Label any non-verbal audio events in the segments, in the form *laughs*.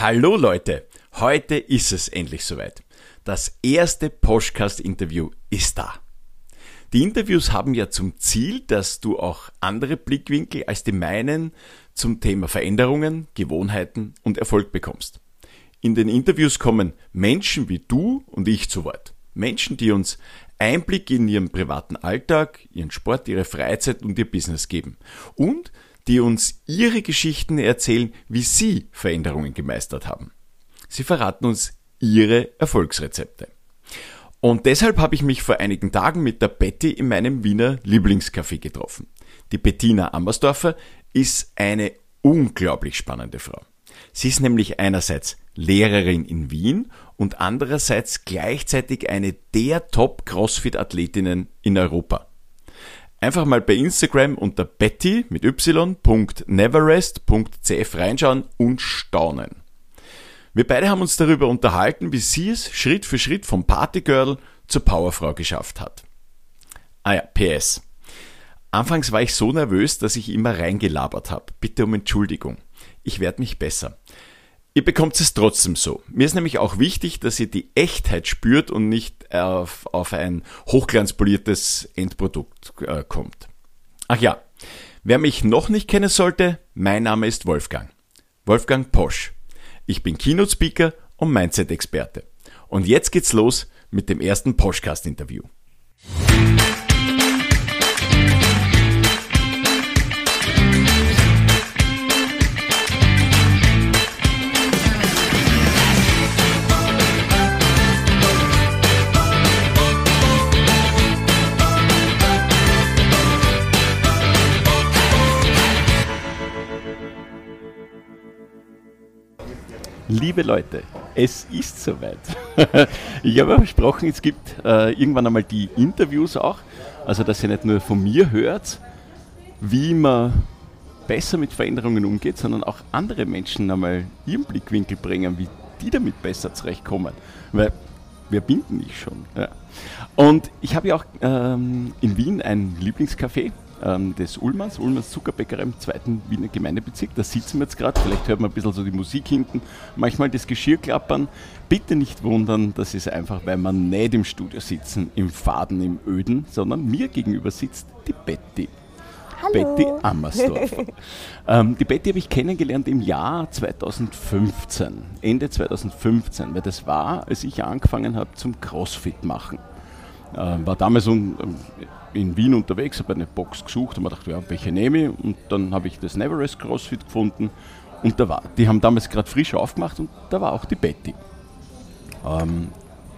Hallo Leute, heute ist es endlich soweit. Das erste Podcast-Interview ist da. Die Interviews haben ja zum Ziel, dass du auch andere Blickwinkel als die meinen zum Thema Veränderungen, Gewohnheiten und Erfolg bekommst. In den Interviews kommen Menschen wie du und ich zu Wort. Menschen, die uns Einblick in ihren privaten Alltag, ihren Sport, ihre Freizeit und ihr Business geben. Und die uns ihre Geschichten erzählen, wie sie Veränderungen gemeistert haben. Sie verraten uns ihre Erfolgsrezepte. Und deshalb habe ich mich vor einigen Tagen mit der Betty in meinem Wiener Lieblingscafé getroffen. Die Bettina Ammersdorfer ist eine unglaublich spannende Frau. Sie ist nämlich einerseits Lehrerin in Wien und andererseits gleichzeitig eine der Top-Crossfit-Athletinnen in Europa. Einfach mal bei Instagram unter betty mit y.neverrest.cf reinschauen und staunen. Wir beide haben uns darüber unterhalten, wie sie es Schritt für Schritt vom Partygirl zur Powerfrau geschafft hat. Ah ja, PS. Anfangs war ich so nervös, dass ich immer reingelabert habe. Bitte um Entschuldigung. Ich werde mich besser. Ihr bekommt es trotzdem so. Mir ist nämlich auch wichtig, dass ihr die Echtheit spürt und nicht auf, auf ein hochglanzpoliertes Endprodukt äh, kommt. Ach ja, wer mich noch nicht kennen sollte, mein Name ist Wolfgang. Wolfgang Posch. Ich bin Keynote-Speaker und Mindset-Experte. Und jetzt geht's los mit dem ersten Poschcast-Interview. Liebe Leute, es ist soweit. *laughs* ich habe versprochen, es gibt äh, irgendwann einmal die Interviews auch, also dass ihr nicht nur von mir hört, wie man besser mit Veränderungen umgeht, sondern auch andere Menschen einmal ihren Blickwinkel bringen, wie die damit besser zurechtkommen. Weil wer bin denn ich schon? Ja. Und ich habe ja auch ähm, in Wien ein Lieblingscafé, ähm, des Ullmanns, Ullmanns Zuckerbäckerei im zweiten Wiener Gemeindebezirk. Da sitzen wir jetzt gerade, vielleicht hört man ein bisschen so die Musik hinten, manchmal das Geschirr klappern. Bitte nicht wundern, das ist einfach, weil wir nicht im Studio sitzen, im Faden, im Öden, sondern mir gegenüber sitzt die Betty. Hallo. Betty Ammersdorfer. *laughs* ähm, die Betty habe ich kennengelernt im Jahr 2015, Ende 2015, weil das war, als ich angefangen habe zum Crossfit machen. Ähm, war damals um, in Wien unterwegs, habe eine Box gesucht und mir gedacht, ja, welche nehme ich? Und dann habe ich das Neverest CrossFit gefunden und da war, die haben damals gerade frisch aufgemacht und da war auch die Betty. Ähm,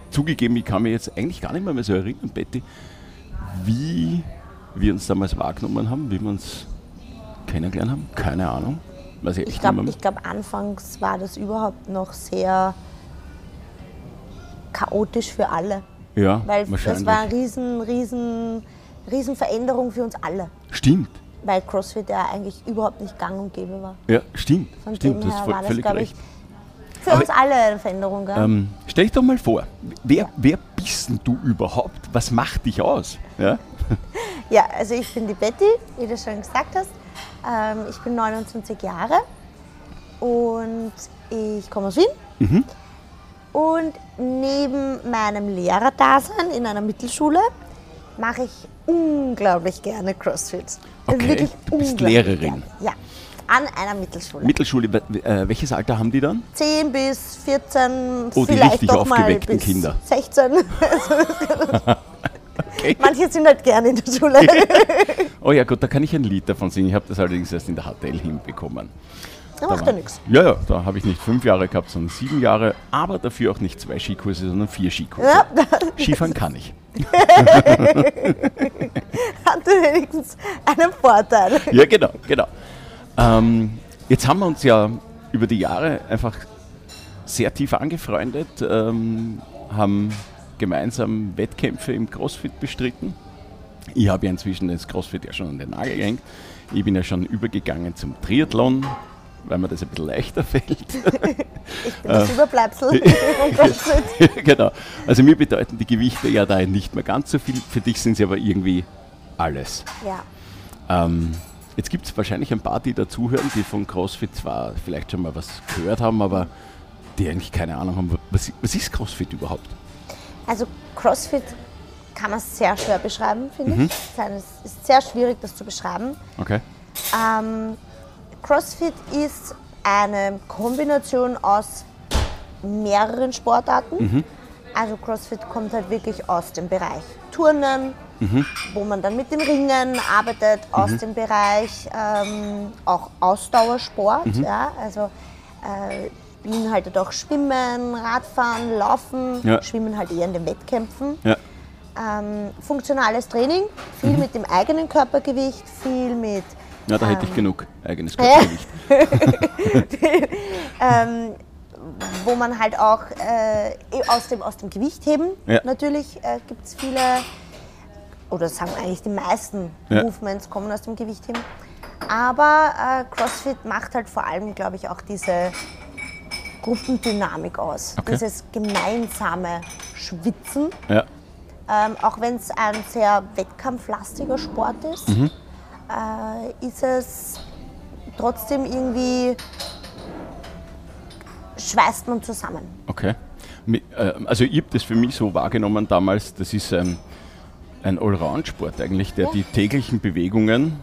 zugegeben, ich kann mich jetzt eigentlich gar nicht mehr, mehr so erinnern, Betty, wie wir uns damals wahrgenommen haben, wie wir uns kennengelernt haben. Keine Ahnung. Weiß ich Ich glaube, glaub, anfangs war das überhaupt noch sehr chaotisch für alle. ja, Weil das war eine riesen, riesen, riesen Veränderung für uns alle. stimmt. Weil CrossFit ja eigentlich überhaupt nicht gang und gäbe war. Ja, stimmt. Von stimmt, hast her voll- war das, völlig glaube ich, recht. für Aber- uns alle eine Veränderung. Gell? Ähm, stell dich doch mal vor, wer, wer bist denn du überhaupt? Was macht dich aus? Ja? *laughs* Ja, also ich bin die Betty, wie du schon gesagt hast. Ähm, ich bin 29 Jahre und ich komme aus Wien. Mhm. Und neben meinem Lehrerdasein in einer Mittelschule mache ich unglaublich gerne CrossFit. Also Okay, wirklich du bist Lehrerin. Gerne. Ja, an einer Mittelschule. Mittelschule, äh, welches Alter haben die dann? 10 bis 14, Oh, die vielleicht richtig doch mal aufgeweckten bis Kinder. 16. *laughs* *laughs* Manche sind halt gerne in der Schule. *laughs* Oh ja gut, da kann ich ein Lied davon singen. Ich habe das allerdings erst in der HTL hinbekommen. Da macht ja war- nichts. Ja, ja, da habe ich nicht fünf Jahre gehabt, sondern sieben Jahre, aber dafür auch nicht zwei Skikurse, sondern vier Skikurse. Ja, Skifahren kann ich. *laughs* hatte wenigstens einen Vorteil. Ja, genau, genau. Ähm, jetzt haben wir uns ja über die Jahre einfach sehr tief angefreundet, ähm, haben gemeinsam Wettkämpfe im CrossFit bestritten. Ich habe ja inzwischen das CrossFit ja schon an den Nagel gehängt. Ich bin ja schon übergegangen zum Triathlon, weil mir das ein bisschen leichter *laughs* fällt. *laughs* Ich bin das Überbleibsel *laughs* vom CrossFit. genau. Also mir bedeuten die Gewichte ja da nicht mehr ganz so viel. Für dich sind sie aber irgendwie alles. Ja. Ähm, jetzt gibt es wahrscheinlich ein paar, die dazuhören, die von CrossFit zwar vielleicht schon mal was gehört haben, aber die eigentlich keine Ahnung haben, was, was ist CrossFit überhaupt? Also CrossFit kann man sehr schwer beschreiben, finde Mhm. ich. Es ist sehr schwierig, das zu beschreiben. Okay. Ähm, CrossFit ist eine Kombination aus mehreren Sportarten. Mhm. Also CrossFit kommt halt wirklich aus dem Bereich Turnen, Mhm. wo man dann mit den Ringen arbeitet, aus dem Bereich ähm, auch Ausdauersport. Mhm. Ja, also äh, beinhaltet auch Schwimmen, Radfahren, Laufen, Ja. Schwimmen halt eher in den Wettkämpfen. Ja. Ähm, funktionales Training, viel mit dem eigenen Körpergewicht, viel mit Ja, da hätte ich Ähm. genug eigenes *laughs* Körpergewicht. *laughs* ähm, wo man halt auch äh, aus, dem, aus dem Gewicht heben. Ja. Natürlich äh, gibt es viele, oder sagen eigentlich die meisten Ja. Movements kommen aus dem Gewicht heben. Aber äh, CrossFit macht halt vor allem, glaube ich, auch diese Gruppendynamik aus. Okay. Dieses gemeinsame Schwitzen. Ja. Ähm, auch wenn es ein sehr wettkampflastiger Sport ist, Mhm. Äh, ist es trotzdem irgendwie, schweißt man zusammen. Okay. Äh, Also ich habe das für mich so wahrgenommen damals, das ist ein, ein Allround-Sport eigentlich, der Ja. die täglichen Bewegungen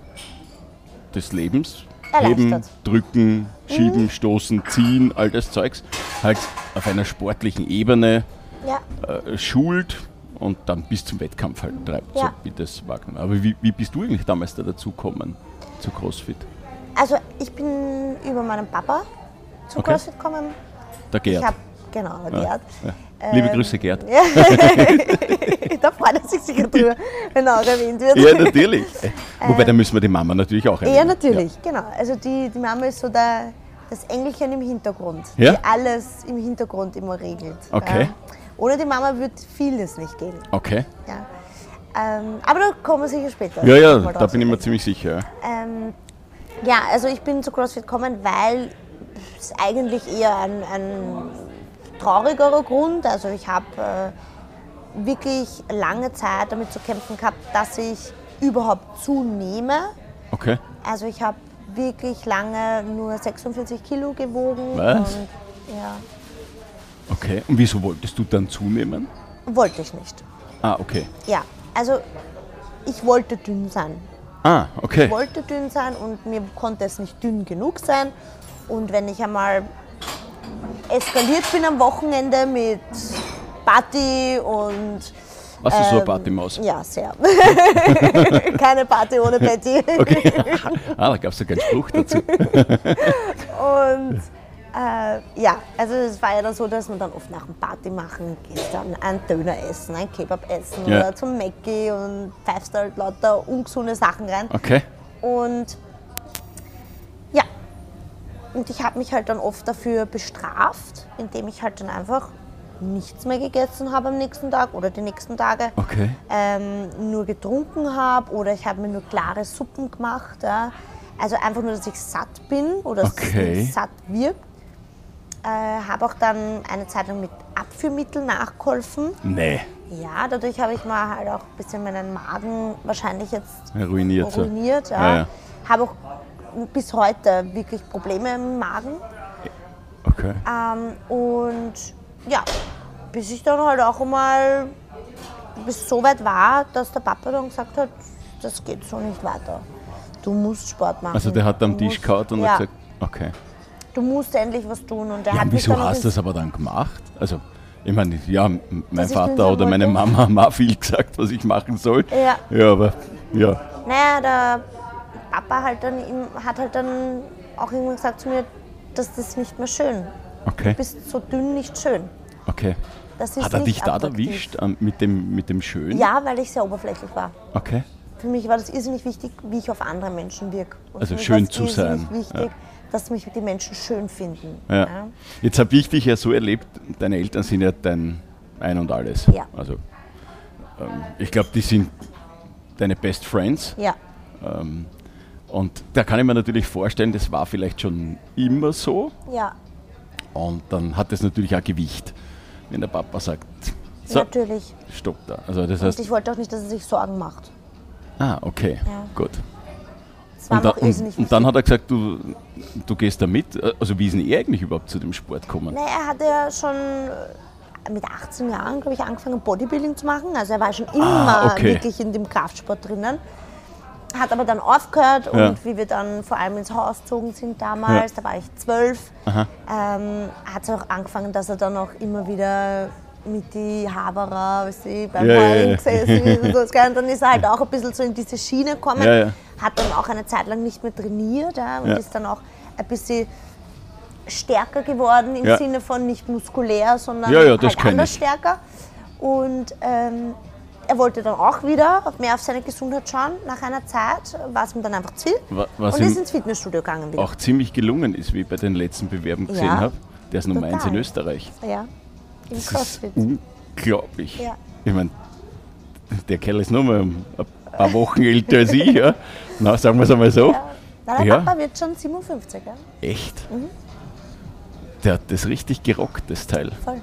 des Lebens, heben, drücken, schieben, stoßen, ziehen, all das Zeugs, halt auf einer sportlichen Ebene Ja. äh, schult und dann bis zum Wettkampf halt treibt, so Ja. wie das wahrgenommen. Aber wie, wie bist du eigentlich damals da dazu gekommen, zu CrossFit? Also ich bin über meinen Papa zu Okay. CrossFit gekommen. Der Gerd. Ich habe genau, der Gerd. Ja. Liebe Ähm, Grüße, Gerd. Ja. *laughs* da freut er sich sicher *laughs* drüber, wenn er auch erwähnt wird. Ja, natürlich. *laughs* Wobei, da müssen wir die Mama natürlich auch Ja, erwähnen. natürlich, genau. Also die, die Mama ist so der, das Engelchen im Hintergrund, Ja? die alles im Hintergrund immer regelt. Okay. Ja. Ohne die Mama wird vieles nicht gehen. Okay. Ja. Ähm, aber da kommen wir sicher später. Ja, ja, da bin ich mir ziemlich sicher. ja. Ähm, ja, also ich bin zu CrossFit gekommen, weil es eigentlich eher ein, ein traurigerer Grund. Also ich habe äh, wirklich lange Zeit damit zu kämpfen gehabt, dass ich überhaupt zunehme. Okay. Also ich habe wirklich lange nur 46 Kilo gewogen. Was? Und ja, Okay. Und wieso wolltest du dann zunehmen? wollte ich nicht. Ah, okay. Ja, also ich wollte dünn sein. Ah, okay. Ich wollte dünn sein und mir konnte es nicht dünn genug sein. Und wenn ich einmal eskaliert bin am Wochenende mit Party und. Warst du so eine ähm, Partymaus? Ja, sehr. *laughs* Keine Party ohne Betty. Okay. ah, da gab es sogar einen Spruch dazu. *laughs* Und äh, ja, also es war ja dann so, dass man dann oft nach dem Party machen geht, dann ein Döner essen, ein Kebab essen Ja. oder zum Mackie und pfeifst halt lauter ungesunde Sachen rein. Okay. Und ja, und ich habe mich halt dann oft dafür bestraft, indem ich halt dann einfach nichts mehr gegessen habe am nächsten Tag oder die nächsten Tage. Okay. Ähm, nur getrunken habe oder ich habe mir nur klare Suppen gemacht. Ja. Also einfach nur, dass ich satt bin oder dass Okay. satt wirkt. Äh, habe auch dann eine Zeit lang mit Abführmitteln nachgeholfen. Nee. Ja, dadurch habe ich mal halt auch ein bisschen meinen Magen wahrscheinlich jetzt Ruiniert. ruiniert. Ja. Ja, ja. Habe auch bis heute wirklich Probleme im Magen. Okay. Ähm, und ja, bis ich dann halt auch einmal, bis so weit war, dass der Papa dann gesagt hat, das geht so nicht weiter. Du musst Sport machen. Also der hat am Tisch gehauen und ja, hat gesagt, okay. Du musst endlich was tun. Und der Ja, hat wieso dann hast du das aber dann gemacht? Also, ich meine, ja, mein Vater oder meine? Mama haben auch viel gesagt, was ich machen soll. Ja. Ja, aber, ja. Naja, der Papa halt dann, hat halt dann auch irgendwann gesagt zu mir, dass das nicht mehr schön. Okay. Du bist so dünn nicht schön. Okay. Das ist Hat er dich da erwischt ähm, mit dem, mit dem Schön? Ja, weil ich sehr oberflächlich war. Okay. Für mich war das irrsinnig wichtig, wie ich auf andere Menschen wirke. Und Also schön zu sein, wichtig, ja. Dass mich die Menschen schön finden. Ja. Jetzt habe ich dich ja so erlebt, deine Eltern sind ja dein Ein und Alles. Ja. Also, ähm, ich glaube, die sind deine Best Friends. Ja. Und da kann ich mir natürlich vorstellen, das war vielleicht schon immer so. ja, Und dann hat das natürlich auch Gewicht, wenn der Papa sagt, so, natürlich. stopp da. Also das Und heißt, ich wollte auch nicht, dass er sich Sorgen macht. ah, okay, Ja. gut. Und, da, und, und dann hat er gesagt, du, du gehst da mit. Also wie ist denn er eigentlich überhaupt zu dem Sport gekommen? Nee, er hatte ja schon mit 18 Jahren, glaube ich, angefangen Bodybuilding zu machen. Also er war schon immer Ah, okay. wirklich in dem Kraftsport drinnen. Hat aber dann aufgehört Ja. und wie wir dann vor allem ins Haus gezogen sind damals, da war ich zwölf, ähm, hat es auch angefangen, dass er dann auch immer wieder mit die Haberer, weißt du, beim Ja, ja, Heulen ja. gesessen ist und *laughs* so. Und dann ist er halt auch ein bisschen so in diese Schiene gekommen, Ja, ja. Hat dann auch eine Zeit lang nicht mehr trainiert ja, und Ja. ist dann auch ein bisschen stärker geworden im Ja. Sinne von nicht muskulär, sondern Ja, ja, halt anders ich. stärker. Und ähm, er wollte dann auch wieder mehr auf seine Gesundheit schauen. Nach einer Zeit war es ihm dann einfach zu was und ist ins Fitnessstudio gegangen wieder. Auch ziemlich gelungen ist, wie ich bei den letzten Bewerben gesehen habe. Der ist Nummer eins in. Österreich. Ja, im Das ist Crossfit. unglaublich. Ja. Ich meine, der Kerl ist nur mal ein paar Wochen älter als ich. Ja. *laughs* Na, sagen wir es einmal so. Nein, der Ja. Papa wird schon 57, ja? Echt? Mhm. Der hat das richtig gerockt, das Teil. voll.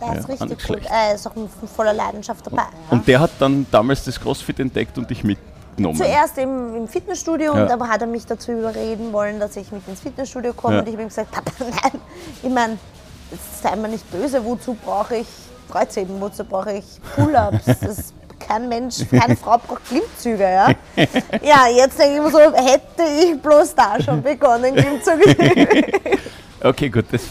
Der Ja, ist richtig gut. schlecht. Er ist auch voller Leidenschaft dabei. Ja. Und der hat dann damals das CrossFit entdeckt und dich mitgenommen. Zuerst im, im Fitnessstudio Ja. und aber hat er mich dazu überreden wollen, dass ich mit ins Fitnessstudio komme. Und ich habe ihm gesagt, Papa, *laughs* nein, ich meine, sei mir nicht böse, wozu brauche ich Kreuzheben, wozu brauche ich Pull-Ups? *laughs* Kein Mensch, keine Frau braucht Klimmzüge, ja? *laughs* Ja, jetzt denke ich mir so, hätte ich bloß da schon begonnen, Klimmzüge zu. *laughs* Okay, gut, das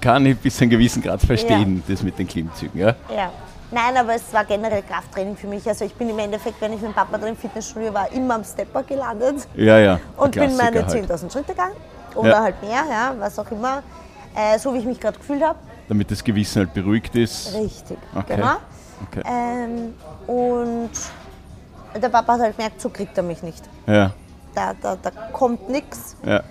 kann ich bis zu einem gewissen Grad verstehen, das mit den Klimmzügen. Ja? Ja. Nein, aber es war generell Krafttraining für mich. Also ich bin im Endeffekt, wenn ich mit dem Papa drin im Fitnessstudio war, immer am Stepper gelandet. ja, ja. und bin meine halt. 10.000 Schritte gegangen oder Ja. halt mehr, ja, was auch immer, äh, so wie ich mich gerade gefühlt habe. Damit das Gewissen halt beruhigt ist. Richtig, Okay. genau. Okay. Ähm, und der Papa hat halt gemerkt, so kriegt er mich nicht. Ja, Da, da, da kommt nichts. ja.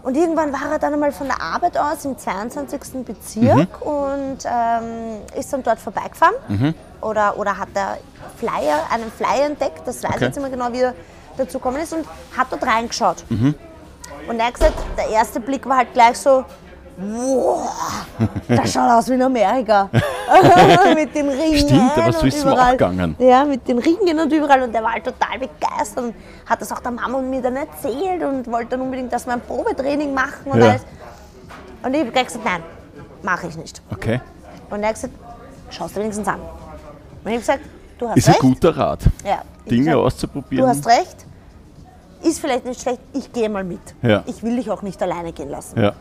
Und irgendwann war er dann einmal von der Arbeit aus im 22. Bezirk Mhm. und ähm, ist dann dort vorbeigefahren. Oder, oder hat er Flyer, einen Flyer entdeckt, das weiß ich Okay. jetzt immer genau, wie er dazu gekommen ist, und hat dort reingeschaut. Mhm. Und er hat gesagt, der erste Blick war halt gleich so, wow, das schaut aus wie in Amerika. *laughs* mit den Ringen Stimmt, aber so ist es auch gegangen. Ja, mit den Ringen und überall. Und der war halt total begeistert und hat das auch der Mama und mir dann erzählt und wollte dann unbedingt, dass wir ein Probetraining machen und Ja. alles. Und ich habe gesagt, nein, mache ich nicht. Okay. Und er hat gesagt, schau es dir wenigstens an. Und ich habe gesagt, du hast Ist ein recht. guter Rat, Ja. Dinge gesagt, auszuprobieren. Du hast recht. Ist vielleicht nicht schlecht, ich gehe mal mit. Ja. Ich will dich auch nicht alleine gehen lassen. Ja,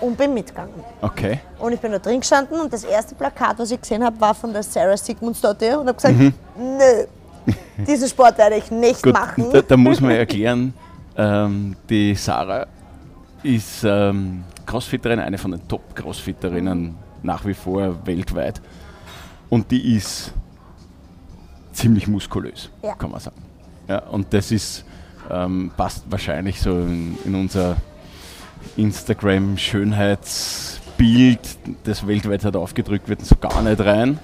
Und bin mitgegangen. okay. Und ich bin da drin gestanden und das erste Plakat, was ich gesehen habe, war von der Sarah Sigmundsdottir und habe gesagt, nö, diesen Sport werde ich nicht Mhm. Gut, machen. da, da muss man erklären, ähm, die Sarah ist ähm, Crossfitterin, eine von den Top-Crossfitterinnen nach wie vor weltweit. Und die ist ziemlich muskulös, Ja. kann man sagen. Ja, und das ist, ähm, passt wahrscheinlich so in, in unser Instagram-Schönheitsbild, das weltweit halt aufgedrückt wird, so gar nicht rein.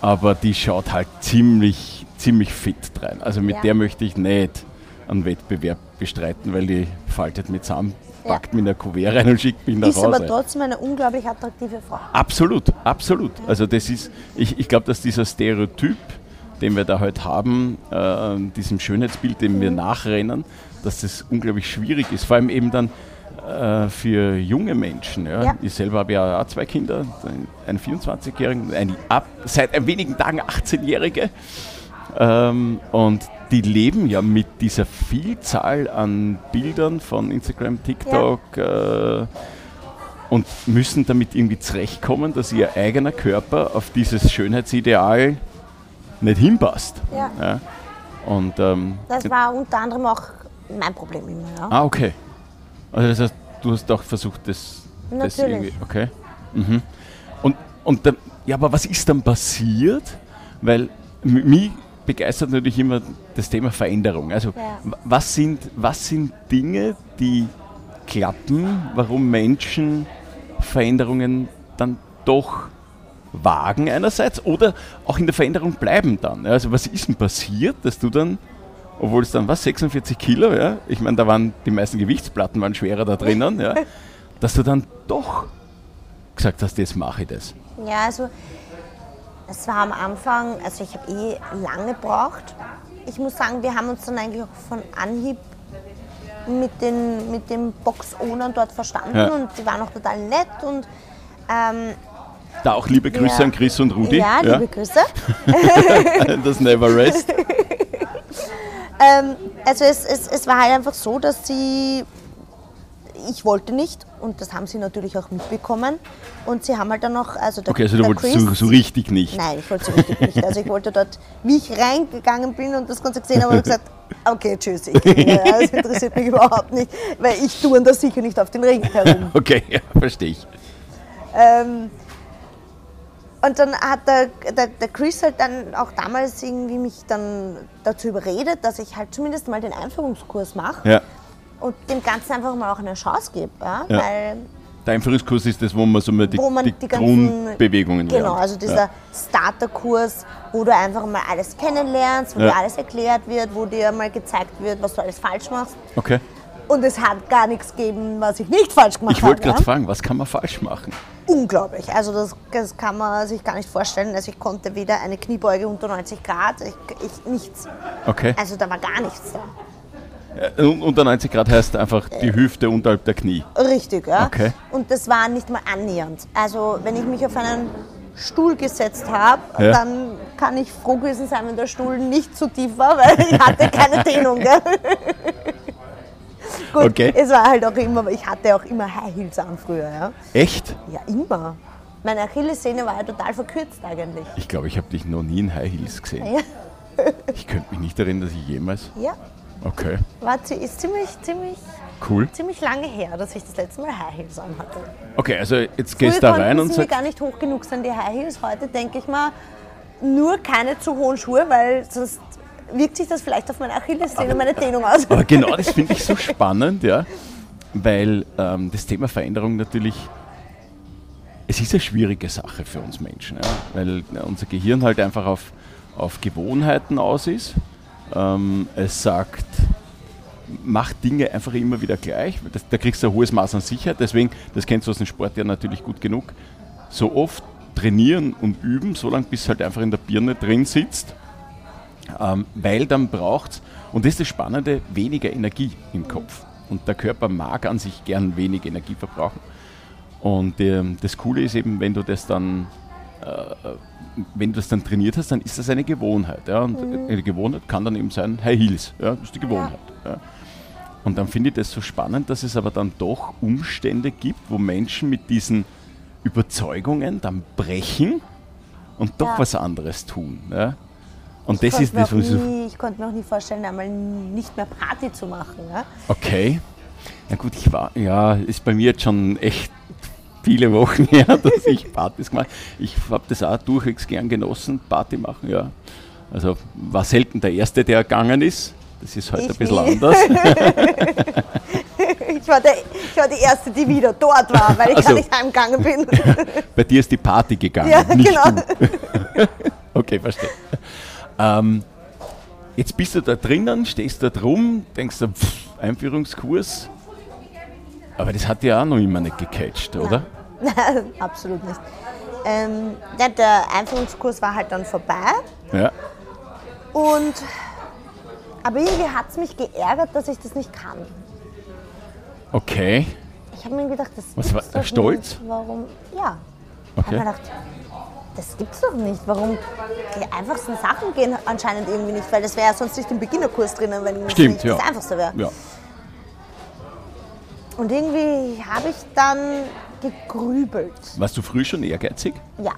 Aber die schaut halt ziemlich, ziemlich fit rein. Also mit Ja. der möchte ich nicht einen Wettbewerb bestreiten, weil die faltet mit zusammen, Ja. packt mich in ein Kuvert rein und schickt mich nach ist Hause. aber trotzdem eine unglaublich attraktive Frau. Absolut, absolut. Also das ist, ich, ich glaube, dass dieser Stereotyp, den wir da heute haben, äh, diesem Schönheitsbild, dem Mhm. wir nachrennen, dass das unglaublich schwierig ist. Vor allem eben dann äh, für junge Menschen. Ja. Ja. Ich selber habe ja auch zwei Kinder, einen 24-Jährigen, eine ab, seit wenigen Tagen 18-Jährige. Ähm, und die leben ja mit dieser Vielzahl an Bildern von Instagram, TikTok äh, und müssen damit irgendwie zurechtkommen, dass ihr eigener Körper auf dieses Schönheitsideal nicht hinpasst. Ja. Und, ähm, Das war unter anderem auch mein Problem immer. Ja. ah, okay. Also das heißt, du hast auch versucht, das, das Natürlich. irgendwie. Okay. Mhm. Und, und dann, ja, aber was ist dann passiert? Weil mich begeistert natürlich immer das Thema Veränderung. Also Ja. was, sind, was sind Dinge, die klappen, warum Menschen Veränderungen dann doch wagen einerseits oder auch in der Veränderung bleiben dann. Also was ist denn passiert, dass du dann, obwohl es dann was, 46 Kilo, ja, ich meine, da waren die meisten Gewichtsplatten waren schwerer da drinnen, ja, *laughs* dass du dann doch gesagt hast, jetzt mache ich das. Ja, also es war am Anfang, also ich habe eh lange gebraucht. Ich muss sagen, wir haben uns dann eigentlich auch von Anhieb mit den, mit den Box-Ownern dort verstanden Ja. und die waren auch total nett und ähm, Da auch liebe Grüße Ja. an Chris und Rudi. ja, liebe Grüße. *laughs* *laughs* das Never Rest. Ähm, also es, es, es war halt einfach so, dass sie, ich wollte nicht und das haben sie natürlich auch mitbekommen und sie haben halt dann noch, also der, Okay, also du der wolltest Chris, so, so richtig nicht. Nein, ich wollte so richtig nicht. Also ich wollte dort, wie ich reingegangen bin und das Ganze gesehen habe, habe ich gesagt, okay, tschüss, ich gehe *laughs* Das interessiert mich überhaupt nicht, weil ich tue da sicher nicht auf den Ring herum. *laughs* Okay, ja, verstehe ich. Ähm, und dann hat der, der, der Chris halt dann auch damals irgendwie mich dann dazu überredet, dass ich halt zumindest mal den Einführungskurs mache Ja. und dem Ganzen einfach mal auch eine Chance gebe. Ja? Ja. Weil, Der Einführungskurs ist das, wo man so mal die, man die, die, Grundbewegungen Genau, lernt. also dieser Ja. Starterkurs, wo du einfach mal alles kennenlernst, wo Ja. dir alles erklärt wird, wo dir mal gezeigt wird, was du alles falsch machst. Okay. Und es hat gar nichts gegeben, was ich nicht falsch gemacht Ich wollte habe. gerade fragen, was kann man falsch machen? Unglaublich. Also das, das kann man sich gar nicht vorstellen. Also ich konnte weder eine Kniebeuge unter 90 Grad, ich, ich nichts. Okay. Also da war gar nichts da. Äh, un- Unter 90 Grad heißt einfach die Hüfte unterhalb der Knie. Richtig, ja. Okay. Und das war nicht mal annähernd. Also wenn ich mich auf einen Stuhl gesetzt habe, Ja. dann kann ich froh gewesen sein, wenn der Stuhl nicht zu tief war, weil ich hatte keine Dehnung. *laughs* *laughs* Gut, Okay. es war halt auch immer, ich hatte auch immer High Heels an früher. Ja, Echt? ja immer. Meine Achillessehne war ja total verkürzt eigentlich. Ich glaube, ich habe dich noch nie in High Heels gesehen. Ja. Ich könnte mich nicht erinnern, dass ich jemals. Ja, Okay, war ist ziemlich, ziemlich, cool. ziemlich lange her, dass ich das letzte Mal High Heels anhatte. Okay, also jetzt gehst du da rein und sagst. gar nicht hoch genug sein, die High Heels. Heute denke ich mal, nur keine zu hohen Schuhe, weil sonst wirkt sich das vielleicht auf meine Achillessehne und meine Dehnung aus. Aber genau das finde ich so spannend, ja, weil ähm, das Thema Veränderung natürlich, es ist eine schwierige Sache für uns Menschen, ja, weil ja, unser Gehirn halt einfach auf, auf Gewohnheiten aus ist. Ähm, es sagt, mach Dinge einfach immer wieder gleich, das, da kriegst du ein hohes Maß an Sicherheit, deswegen, das kennst du aus dem Sport ja natürlich gut genug, so oft trainieren und üben, solange bis halt einfach in der Birne drin sitzt ähm, weil dann braucht es, und das ist das Spannende, weniger Energie im Kopf. Und der Körper mag an sich gern wenig Energie verbrauchen. Und ähm, das Coole ist eben, wenn du das dann, äh, wenn du das dann trainiert hast, dann ist das eine Gewohnheit. Ja? Und eine Gewohnheit kann dann eben sein High Heels. Ja? Das ist die Gewohnheit. Ja. Und dann finde ich das so spannend, dass es aber dann doch Umstände gibt, wo Menschen mit diesen Überzeugungen dann brechen und doch Ja. was anderes tun. Ja? Und Ich das ist konnte mir das, was nie, ich konnte mir auch nie vorstellen, einmal nicht mehr Party zu machen. Ja? Okay. Na gut, ich war, ja, ist bei mir jetzt schon echt viele Wochen *laughs* her, dass ich Partys gemacht habe. Ich habe das auch durchwegs gern genossen, Party machen, ja. Also war selten der Erste, der gegangen ist. Das ist heute Ich ein bisschen nie. anders. *laughs* Ich, war der, ich war die Erste, die wieder dort war, weil ich Also. gar nicht heimgegangen bin. *laughs* Bei dir ist die Party gegangen, Ja, nicht genau. du. Okay, verstehe. Ähm, jetzt bist du da drinnen, stehst da drum, denkst du, pff, Einführungskurs. Aber das hat ja auch noch immer nicht gecatcht, oder? Nein, *laughs* absolut nicht. Ähm, ja, der Einführungskurs war halt dann vorbei. Ja. Und, aber irgendwie hat es mich geärgert, dass ich das nicht kann. Okay. Ich habe mir gedacht, das Was war- Stolz? Nicht. Warum? Ja. Ich Okay. habe mir gedacht, das gibt's doch nicht. Warum die einfachsten Sachen gehen anscheinend irgendwie nicht, weil das wäre ja sonst nicht im Beginnerkurs drinnen, wenn es Stimmt, nicht ja. das Einfachste wäre. Ja. Und irgendwie habe ich dann gegrübelt. Warst du früh schon ehrgeizig? Ja.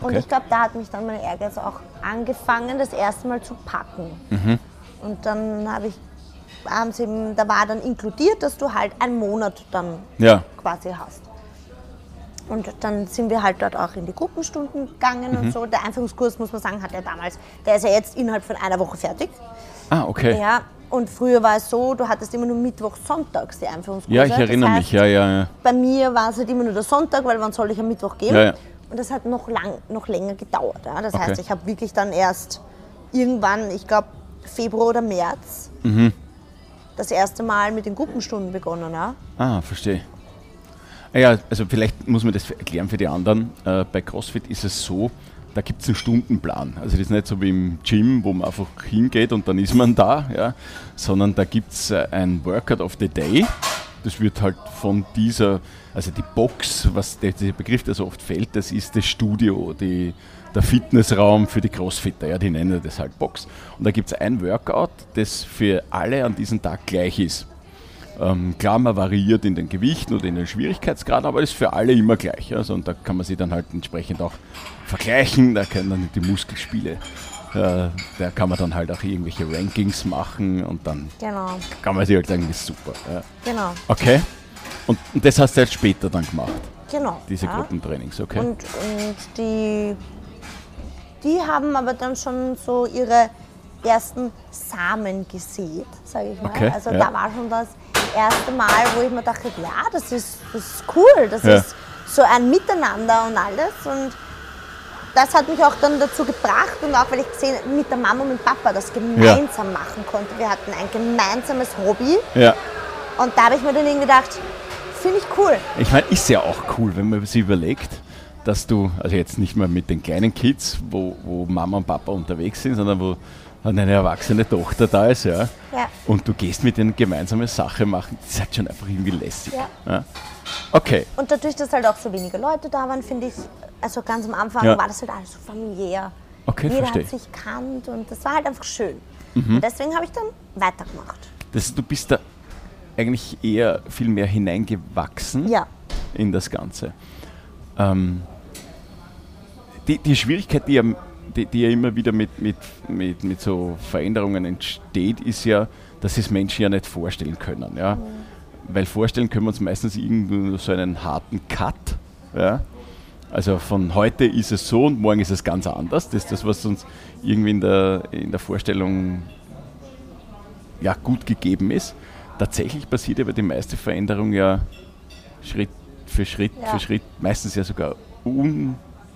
Und Okay. ich glaube, da hat mich dann mein Ehrgeiz auch angefangen, das erste Mal zu packen. Mhm. Und dann habe ich, haben sie eben, da war dann inkludiert, dass du halt einen Monat dann Ja. quasi hast. Und dann sind wir halt dort auch in die Gruppenstunden gegangen Mhm. und so. Der Einführungskurs, muss man sagen, hat er damals, der ist ja jetzt innerhalb von einer Woche fertig. Ah, okay. Ja, und früher war es so, du hattest immer nur Mittwoch, Sonntags die Einführungskurse. Ja, ich Das erinnere heißt, mich. Ja, ja, ja. Bei mir war es halt immer nur der Sonntag, weil wann soll ich am Mittwoch gehen? Ja, ja. Und das hat noch, lang, noch länger gedauert. Ja. Das Okay. heißt, ich habe wirklich dann erst irgendwann, ich glaube Februar oder März, Mhm. das erste Mal mit den Gruppenstunden begonnen. Ja. Ah, verstehe. Ah Ja, also vielleicht muss man das erklären für die anderen. Äh, bei CrossFit ist es so, da gibt es einen Stundenplan. Also das ist nicht so wie im Gym, wo man einfach hingeht und dann ist man da, ja, sondern da gibt es äh, ein Workout of the Day. Das wird halt von dieser, also die Box, was der, der Begriff, der so oft fällt, das ist das Studio, die, der Fitnessraum für die Crossfitter, ja, die nennen das halt Box. Und da gibt es ein Workout, das für alle an diesem Tag gleich ist. Ähm, klar, man variiert in den Gewichten oder in den Schwierigkeitsgraden, aber ist für alle immer gleich. Also, und da kann man sich dann halt entsprechend auch vergleichen, da können dann die Muskelspiele, äh, da kann man dann halt auch irgendwelche Rankings machen und dann Genau, kann man sich halt sagen, das ist super. Ja. genau, Okay. Und, und das hast du halt später dann gemacht, genau. diese ja. Gruppentrainings, okay? Und, und die, die haben aber dann schon so ihre ersten Samen gesät, sage ich mal. Okay, also ja. da war schon das erste Mal, wo ich mir dachte, ja, das ist, das ist cool, das Ja. ist so ein Miteinander und alles. Und das hat mich auch dann dazu gebracht und auch weil ich gesehen mit der Mama und mit Papa das gemeinsam machen konnte. Wir hatten ein gemeinsames Hobby ja. und da habe ich mir dann irgendwie gedacht, finde ich cool. Ich meine, ist ja auch cool, wenn man sich überlegt, dass du, also jetzt nicht mehr mit den kleinen Kids, wo, wo Mama und Papa unterwegs sind, sondern wo eine erwachsene Tochter da ist, ja. Ja. Und du gehst mit denen gemeinsame Sache machen, das ist halt schon einfach irgendwie lässig. Ja. Ja. Okay, Und dadurch, dass halt auch so wenige Leute da waren, finde ich, also ganz am Anfang Ja. war das halt alles so familiär. Okay, Jeder verstehe. hat sich kannt und das war halt einfach schön. Mhm. Und deswegen habe ich dann weitergemacht. das, du bist da eigentlich eher viel mehr hineingewachsen Ja. in das Ganze. Ähm, die, die Schwierigkeit, die ja, die, die ja immer wieder mit, mit, mit, mit so Veränderungen entsteht, ist ja, dass es Menschen ja nicht vorstellen können. Ja? Mhm. Weil vorstellen können wir uns meistens irgendwie nur so einen harten Cut. Ja? Also von heute ist es so und morgen ist es ganz anders. Das ist das, was uns irgendwie in der, in der Vorstellung ja, gut gegeben ist. Tatsächlich passiert aber die meiste Veränderung ja Schritt für Schritt Ja. für Schritt, meistens ja sogar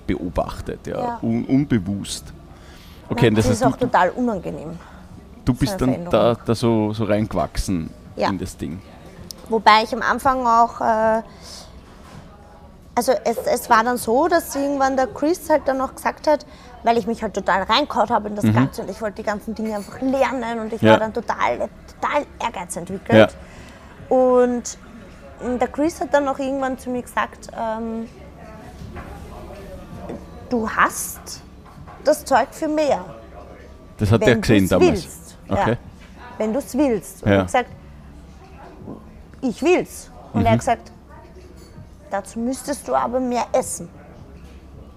unbeobachtet, ja, Ja. Un, unbewusst. Okay, und das, das ist auch du, total unangenehm. du bist dann da, da so, so reingewachsen Ja. in das Ding. Wobei ich am Anfang auch, äh, also es, es war dann so, dass irgendwann der Chris halt dann noch gesagt hat, weil ich mich halt total reinkaut habe in das Ganze und ich wollte die ganzen Dinge einfach lernen und ich Mhm. Ja. war dann total, total Ehrgeiz entwickelt. Und der Chris hat dann noch irgendwann zu mir gesagt, ähm, du hast das Zeug für mehr, Das hat er wenn du gesehen es damals. willst. Okay. Ja, wenn du es willst. Und Ja. ich gesagt, ich will's. Und Mhm. er hat gesagt, dazu müsstest du aber mehr essen,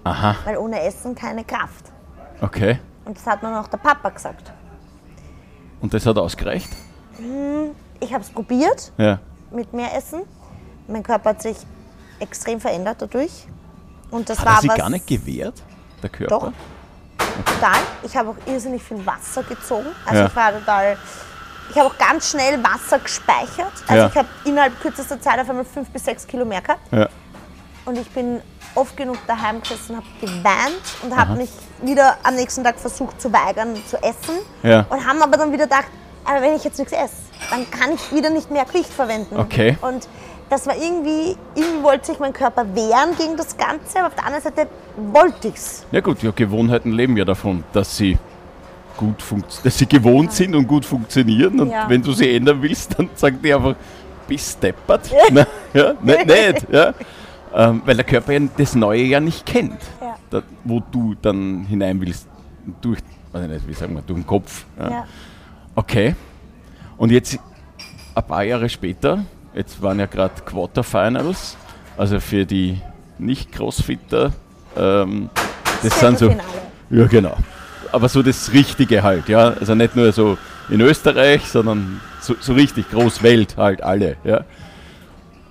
Aha, weil ohne Essen keine Kraft. okay. Und das hat mir noch der Papa gesagt. Und das hat ausgereicht? Ich habe es probiert Ja. mit mehr Essen. Mein Körper hat sich extrem verändert dadurch. Und das Hat war er sich was gar nicht gewehrt, der Körper? Doch. total. Ich habe auch irrsinnig viel Wasser gezogen. Also Ja. ich war total. Ich habe auch ganz schnell Wasser gespeichert. Also Ja. ich habe innerhalb kürzester Zeit auf einmal fünf bis sechs Kilo mehr gehabt. Ja. Und ich bin oft genug daheim gesessen, habe geweint und habe mich wieder am nächsten Tag versucht zu weigern zu essen. Ja. Und haben aber dann wieder gedacht, aber wenn ich jetzt nichts esse, dann kann ich wieder nicht mehr Gewicht verwenden. Okay. Und das war irgendwie, irgendwie wollte sich mein Körper wehren gegen das Ganze, aber auf der anderen Seite wollte ich es. Ja gut, ja, Gewohnheiten leben ja davon, dass sie gut dass sie gewohnt sind und gut funktionieren. Und Ja. wenn du sie ändern willst, dann sagt die einfach, bist deppert. *laughs* Na, ja, nicht, *laughs* nicht, ja. Ähm, weil der Körper ja das Neue ja nicht kennt. Ja. Da, wo du dann hinein willst. Durch, weiß ich nicht, wie sagen wir, durch den Kopf. Ja. Ja. Okay. Und jetzt ein paar Jahre später, jetzt waren ja gerade Quarterfinals, also für die Nicht-Crossfitter, ähm, das sind so. Ja, genau. Aber so das Richtige halt, ja. Also nicht nur so in Österreich, sondern so, so richtig groß Welt halt alle, ja.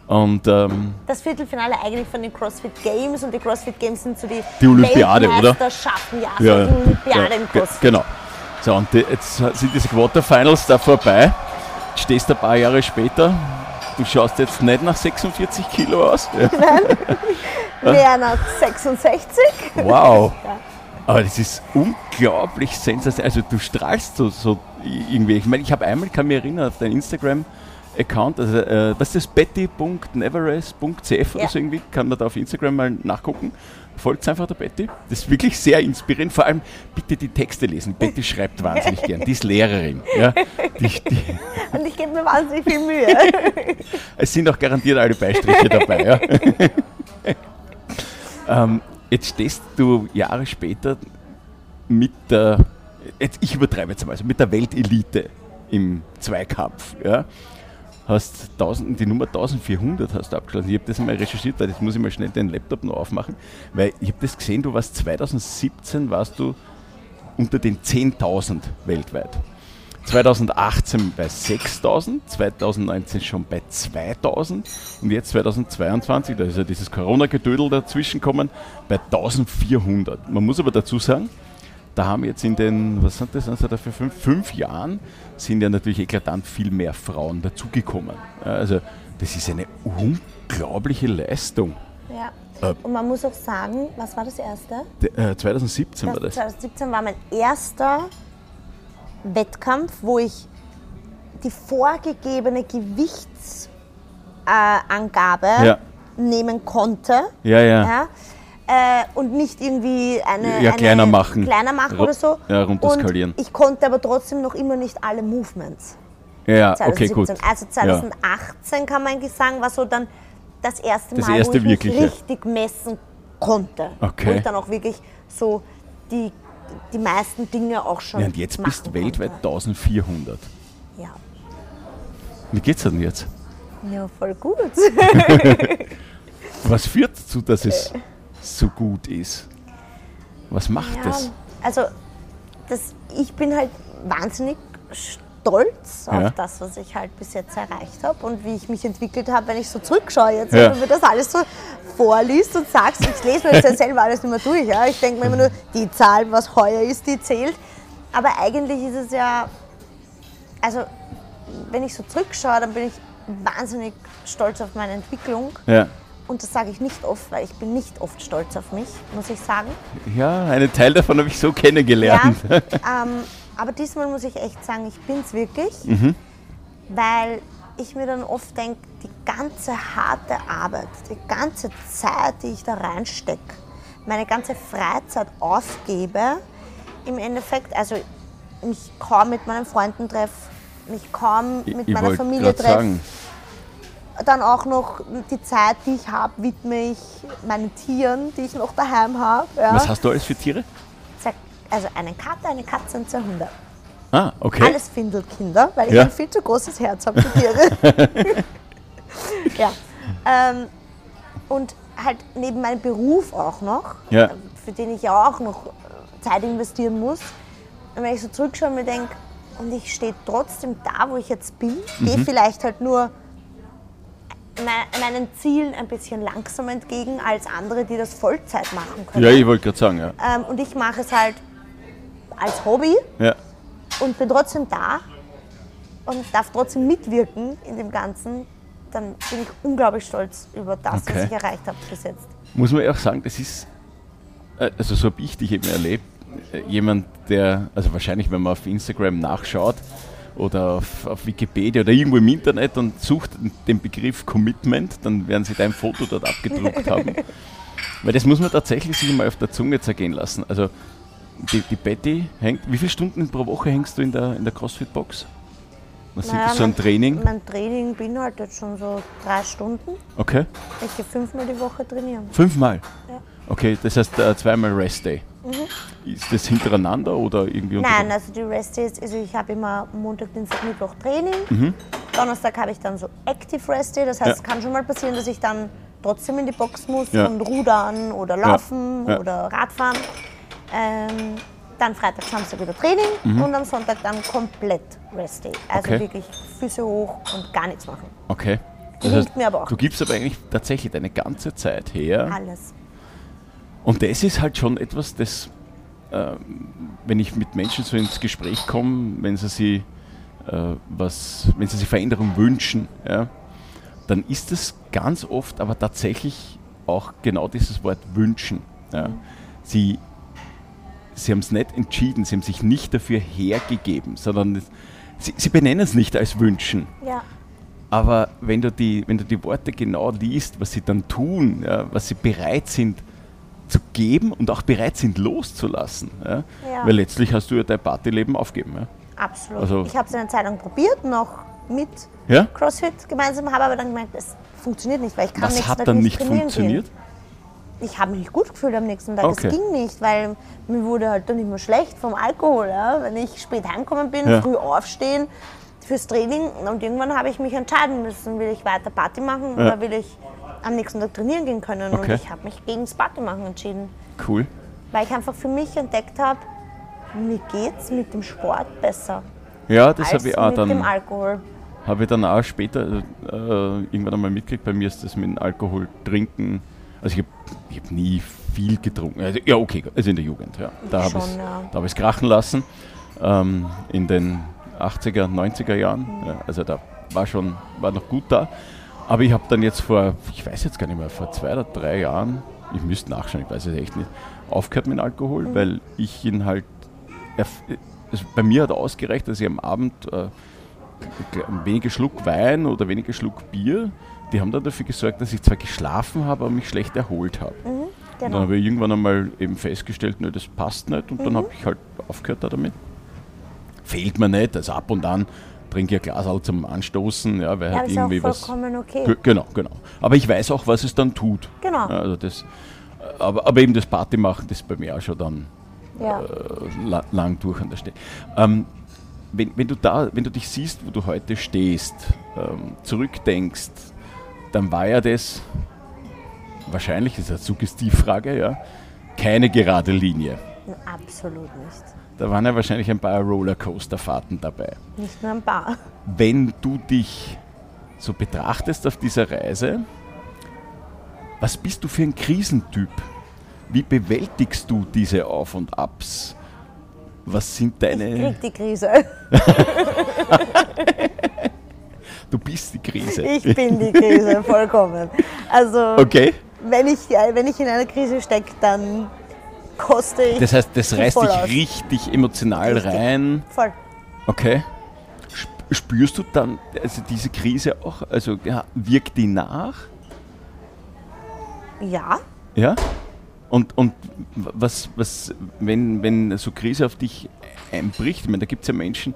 Und ähm, Das Viertelfinale eigentlich von den CrossFit Games und die CrossFit Games sind so die, Die Olympiade, oder? Ja, so ja, die Olympiade ja, CrossFit. genau. So, und die, jetzt sind diese Quarterfinals da vorbei. Stehst du ein paar Jahre später. Du schaust jetzt nicht nach 46 Kilo aus. *laughs* *laughs* Ja. Wer nach 66? Wow. Aber das ist unglaublich sensationell. Also du strahlst so, so irgendwie. Ich meine, ich habe einmal, kann mich erinnern, auf dein Instagram Account, also äh, das ist betty.neverest.cf oder Ja. so irgendwie, kann man da auf Instagram mal nachgucken. Folgt einfach der Betty. Das ist wirklich sehr inspirierend. Vor allem bitte die Texte lesen. Betty schreibt wahnsinnig gern. Die ist Lehrerin. Ja. Die, die, *laughs* Und ich gebe mir wahnsinnig viel Mühe. *laughs* es sind auch garantiert alle Beistriche dabei. Ja. *laughs* ähm, jetzt stehst du Jahre später mit der, jetzt, ich übertreibe jetzt mal, also mit der Weltelite im Zweikampf. Ja. Hast 1000, die Nummer 1400 hast du abgeschlossen. Ich habe das mal recherchiert, weil jetzt muss ich mal schnell den Laptop noch aufmachen, weil ich habe das gesehen, du warst 2017 warst du unter den 10.000 weltweit. 2018 bei 6000, 2019 schon bei 2000 und jetzt 2022, da ist ja dieses Corona-Gedödel dazwischen gekommen, bei 1400. Man muss aber dazu sagen, da haben jetzt in den, was sind das, also dafür fünf, fünf Jahren sind ja natürlich eklatant viel mehr Frauen dazugekommen. Also das ist eine unglaubliche Leistung. ja. Äh. Und man muss auch sagen, was war das erste? De, äh, 2017 war das. 2017 war mein erster Wettkampf, wo ich die vorgegebene Gewichtsangabe Ja. nehmen konnte. Ja, ja. Ja? Äh, und nicht irgendwie eine, Ja, eine kleiner machen. kleiner machen oder so. ja, runterskalieren. Und ich konnte aber trotzdem noch immer nicht alle Movements. Ja, okay, 2017. gut. Also 2018 kann man eigentlich sagen, war so dann das erste Das Mal, erste wo ich mich richtig messen konnte. Okay. Ich dann auch wirklich so die, die meisten Dinge auch schon Ja, und jetzt bist du weltweit konnte. 1400. Ja. Wie geht's denn jetzt? ja, voll gut. *laughs* Was führt dazu, dass es *laughs* so gut ist? Was macht Ja, das? also das, ich bin halt wahnsinnig stolz Ja. auf das, was ich halt bis jetzt erreicht habe und wie ich mich entwickelt habe, wenn ich so zurückschaue jetzt, Ja. wenn du mir das alles so vorliest und sagst, ich lese mir das ja selber alles nicht mehr durch. Ja? Ich denke mir immer nur, die Zahl, was heuer ist, die zählt. Aber eigentlich ist es ja, also wenn ich so zurückschaue, dann bin ich wahnsinnig stolz auf meine Entwicklung. Ja. Und das sage ich nicht oft, weil ich bin nicht oft stolz auf mich, muss ich sagen. ja, einen Teil davon habe ich so kennengelernt. Ja, *laughs* ähm, aber diesmal muss ich echt sagen, ich bin es wirklich, weil ich mir dann oft denke, die ganze harte Arbeit, die ganze Zeit, die ich da reinstecke, meine ganze Freizeit aufgebe, im Endeffekt, also mich kaum mit meinen Freunden treffe, mich kaum mit ich meiner Familie treffe, dann auch noch die Zeit, die ich habe, widme ich meinen Tieren, die ich noch daheim habe. Ja. was hast du alles für Tiere? Also einen Kater, eine Katze und zwei Hunde. Ah, okay. Alles Findelkinder, weil ich Ja. ein viel zu großes Herz habe für Tiere. *laughs* *laughs* ja. Ähm, und halt neben meinem Beruf auch noch, Ja. für den ich ja auch noch Zeit investieren muss. Und wenn ich so zurückschaue und mir denke, und ich stehe trotzdem da, wo ich jetzt bin, gehe Mhm. vielleicht halt nur meinen Zielen ein bisschen langsam entgegen als andere, die das Vollzeit machen können. Ja, ich wollte gerade sagen, ja. Ähm, und ich mache es halt als Hobby ja. und bin trotzdem da und darf trotzdem mitwirken in dem Ganzen, dann bin ich unglaublich stolz über das, Okay. was ich erreicht habe bis jetzt. Muss man ja auch sagen, das ist, äh, also so habe ich dich eben erlebt, äh, jemand, der, also wahrscheinlich, wenn man auf Instagram nachschaut oder auf, auf Wikipedia oder irgendwo im Internet und sucht den Begriff Commitment, dann werden sie dein Foto dort abgedruckt haben. Weil das muss man tatsächlich sich mal auf der Zunge zergehen lassen. Also die, die Betty hängt, wie viele Stunden pro Woche hängst du in der, in der CrossFit-Box? Was Naja, so ein mein- Training? Mein Training beinhaltet schon so drei Stunden. Okay. Ich gehe fünfmal die Woche trainieren. Fünfmal? Ja. Okay, das heißt äh, zweimal Rest Day. Ist das hintereinander oder irgendwie Nein, also die Rest Days, also ich habe immer Montag, Dienstag, Mittwoch Training. Donnerstag habe ich dann so Active Rest Day. Das heißt, Mhm. Ja. es kann schon mal passieren, dass ich dann trotzdem in die Box muss Ja. und rudern oder laufen Ja. oder Radfahren. Ähm, dann Freitag, Samstag wieder Training und am Sonntag dann komplett Rest Day. Also Mhm. Okay. wirklich Füße hoch und gar nichts machen. Okay. Das heißt, mir aber auch. du gibst aber eigentlich tatsächlich deine ganze Zeit her. Alles. Und das ist halt schon etwas, das, ähm, wenn ich mit Menschen so ins Gespräch komme, wenn sie sich, äh, was, wenn sie sich Veränderung wünschen, ja, dann ist es ganz oft aber tatsächlich auch genau dieses Wort wünschen. Ja. Sie, sie haben es nicht entschieden, sie haben sich nicht dafür hergegeben, sondern sie, sie benennen es nicht als wünschen. Ja. Aber wenn du, die, wenn du die Worte genau liest, was sie dann tun, ja, was sie bereit sind zu geben und auch bereit sind loszulassen. Ja? Ja. Weil letztlich hast du ja dein Partyleben aufgeben. Ja? Absolut. Also- ich habe es eine Zeit lang probiert, noch mit? CrossFit gemeinsam, habe aber dann gemerkt, es funktioniert nicht, weil ich kann Was nächsten hat Tag dann nicht nicht funktioniert? Gehen. Ich habe mich nicht gut gefühlt am nächsten Tag. Okay. Es ging nicht, weil mir wurde halt dann immer schlecht vom Alkohol. Wenn ich spät heimgekommen bin, früh aufstehen fürs Training und irgendwann habe ich mich entscheiden müssen, will ich weiter Party machen Ja. oder will ich am nächsten Tag trainieren gehen können. Okay. Und ich habe mich gegen das Party machen entschieden, Cool. weil ich einfach für mich entdeckt habe, mir geht's mit dem Sport besser Ja, das habe ich auch mit dem dann, Alkohol. habe ich dann auch später äh, irgendwann einmal mitgekriegt. Bei mir ist das mit dem Alkohol trinken. Also ich habe hab nie viel getrunken. Also, ja, okay, also in der Jugend. Ja. Da habe ich es ja. hab krachen lassen. Ähm, in den 80er, 90er Jahren. Ja, also da war schon, war noch gut da. Aber ich habe dann jetzt vor, ich weiß jetzt gar nicht mehr, vor zwei oder drei Jahren, ich müsste nachschauen, ich weiß es echt nicht, aufgehört mit Alkohol, Mhm. weil ich ihn halt, also bei mir hat ausgereicht, dass ich am Abend äh, wenige Schluck Wein oder wenige Schluck Bier, die haben dann dafür gesorgt, dass ich zwar geschlafen habe, aber mich schlecht erholt habe. Und dann Genau. habe ich irgendwann einmal eben festgestellt, nö, das passt nicht und Mhm. dann habe ich halt aufgehört da damit. Fehlt mir nicht, also ab und an trinke ein Glas zum Anstoßen, ja, weil Ja, halt ist auch irgendwie was. vollkommen okay. Ge- Genau, genau. Aber ich weiß auch, was es dann tut. Genau. Ja, Also das, aber, aber eben das Party machen, das ist bei mir auch schon dann Ja. äh, la, lang durch an der Stelle. Ähm, wenn, wenn, du da, wenn du dich siehst, wo du heute stehst, ähm, zurückdenkst, dann war ja das, wahrscheinlich ist das eine Suggestivfrage, ja, keine gerade Linie. Absolut nicht. Da waren ja wahrscheinlich ein paar Rollercoaster-Fahrten dabei. Nicht nur ein paar. Wenn du dich so betrachtest auf dieser Reise, was bist du für ein Krisentyp? Wie bewältigst du diese Auf und Abs? Was sind Ich deine. krieg die Krise. *laughs* Du bist die Krise. Ich bin die Krise, vollkommen. Also, Okay. wenn, ich, äh, wenn ich in einer Krise stecke, dann koste ich. Das heißt, das reißt dich aus. richtig emotional Richtig. rein. Voll. Okay. Sp- Spürst du dann also diese Krise auch? Also ja, wirkt die nach? Ja, Ja? Und, und was, was wenn, wenn so Krise auf dich einbricht, ich meine, da gibt es ja Menschen,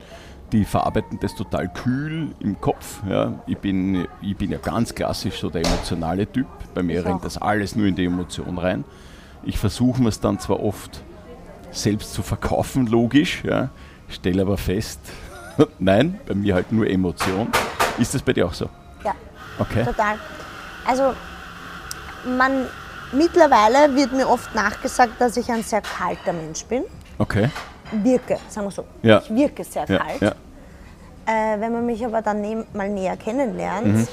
die verarbeiten das total kühl im Kopf. Ja. Ich, bin, ich bin ja ganz klassisch so der emotionale Typ. Bei mir Ich rennt auch. das alles nur in die Emotion rein. Ich versuche mir es dann zwar oft selbst zu verkaufen, logisch, ja, stelle aber fest, *laughs* nein, bei mir halt nur Emotion. Ist das bei dir auch so? ja, Okay. total. Also, man, mittlerweile wird mir oft nachgesagt, dass ich ein sehr kalter Mensch bin. Okay. Wirke, sagen wir so. Ja. Ich wirke sehr Ja, kalt. ja. Äh, wenn man mich aber dann mal näher kennenlernt, Mhm.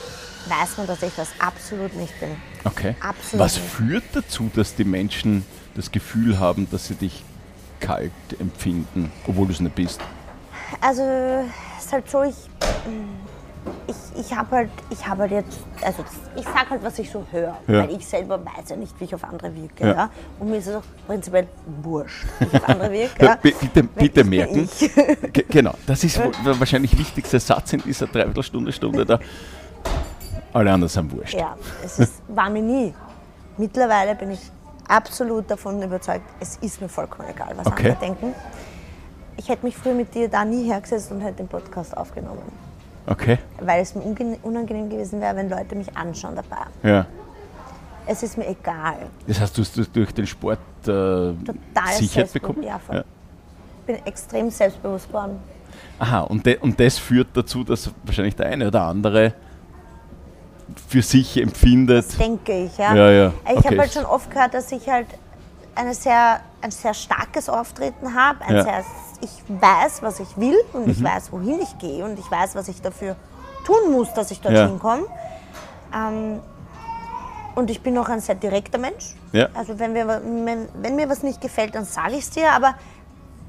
Weiß man, dass ich das absolut nicht bin. Okay. Absolut Was nicht. führt dazu, dass die Menschen das Gefühl haben, dass sie dich kalt empfinden, obwohl du es nicht bist? Also es ist halt so, ich, ich, ich habe halt, ich habe halt jetzt, also ich sage halt, was ich so höre, Ja. weil ich selber weiß ja nicht, wie ich auf andere wirke. Ja. Ja. Und mir ist es auch prinzipiell wurscht, wie ich auf *laughs* andere wirke. Ja, Ja. bi- bitte bitte merken. *laughs* Genau, das ist wahrscheinlich wichtigste Satz in dieser Dreiviertelstunde, Stunde da. Alle anderen sind wurscht. Ja, es ist, war mir nie. Mittlerweile bin ich absolut davon überzeugt, es ist mir vollkommen egal, was Okay. andere denken. Ich hätte mich früher mit dir da nie hergesetzt und hätte den Podcast aufgenommen, Okay, weil es mir unangenehm gewesen wäre, wenn Leute mich anschauen dabei. ja. Es ist mir egal. Das heißt, du hast durch den Sport äh, Total Sicherheit selbstbewusst, bekommen? ja, voll. Ich bin extrem selbstbewusst geworden. Aha, und, de, und das führt dazu, dass wahrscheinlich der eine oder andere für sich empfindet. denke ich. Ja, Ja, ja, Ich okay. habe halt schon oft gehört, dass ich halt eine sehr, ein sehr starkes Auftreten habe. Ja. sehr, ich weiß, was ich will und Mhm. ich weiß, wohin ich gehe und ich weiß, was ich dafür tun muss, dass ich dorthin Ja. komme. Ähm, und ich bin auch ein sehr direkter Mensch. Ja. Also wenn, wir, wenn, wenn mir was nicht gefällt, dann sage ich es dir, aber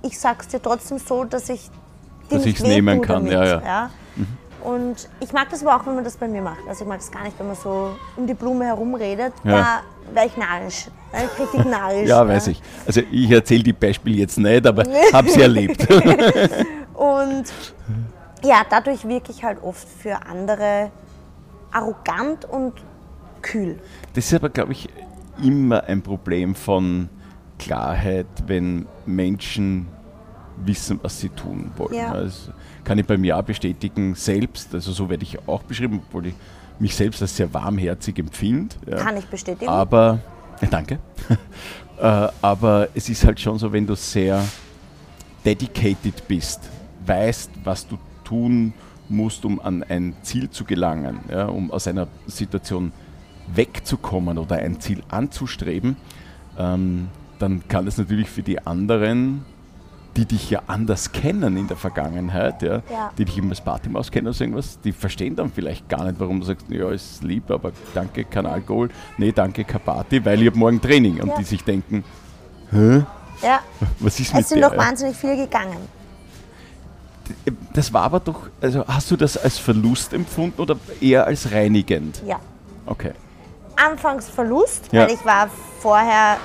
ich sage es dir trotzdem so, dass ich Dass nicht ich's nehmen kann, damit, ja, ja. Und ich mag das aber auch, wenn man das bei mir macht. Also ich mag es gar nicht, wenn man so um die Blume herumredet. Ja. Da wäre ich narrisch. Da ich richtig narrisch. *laughs* Ja, weiß ich. Also ich erzähle die Beispiele jetzt nicht, aber *laughs* habe sie erlebt. *laughs* Und ja, dadurch wirke ich halt oft für andere arrogant und kühl. Das ist aber, glaube ich, immer ein Problem von Klarheit, wenn Menschen wissen, was sie tun wollen. Ja. Das kann ich bei mir auch bestätigen, selbst, also so werde ich auch beschrieben, obwohl ich mich selbst als sehr warmherzig empfinde. Ja. Kann ich bestätigen. Aber, ja, *laughs* danke. *laughs* Äh, aber es ist halt schon so, wenn du sehr dedicated bist, weißt, was du tun musst, um an ein Ziel zu gelangen, ja, um aus einer Situation wegzukommen oder ein Ziel anzustreben, ähm, dann kann es natürlich für die anderen, die dich ja anders kennen in der Vergangenheit, ja, Ja. die dich eben als Partymaus kennen oder so irgendwas, die verstehen dann vielleicht gar nicht, warum du sagst, ja, ist lieb, aber danke, kein Alkohol, nee, danke, kein Party, weil ich habe morgen Training. Und Ja. die sich denken, hä, ja, was ist mit es sind der? doch wahnsinnig viele gegangen. Das war aber doch, also hast du das als Verlust empfunden oder eher als reinigend? Ja. Okay. Anfangs Verlust, Ja. weil ich war vorher,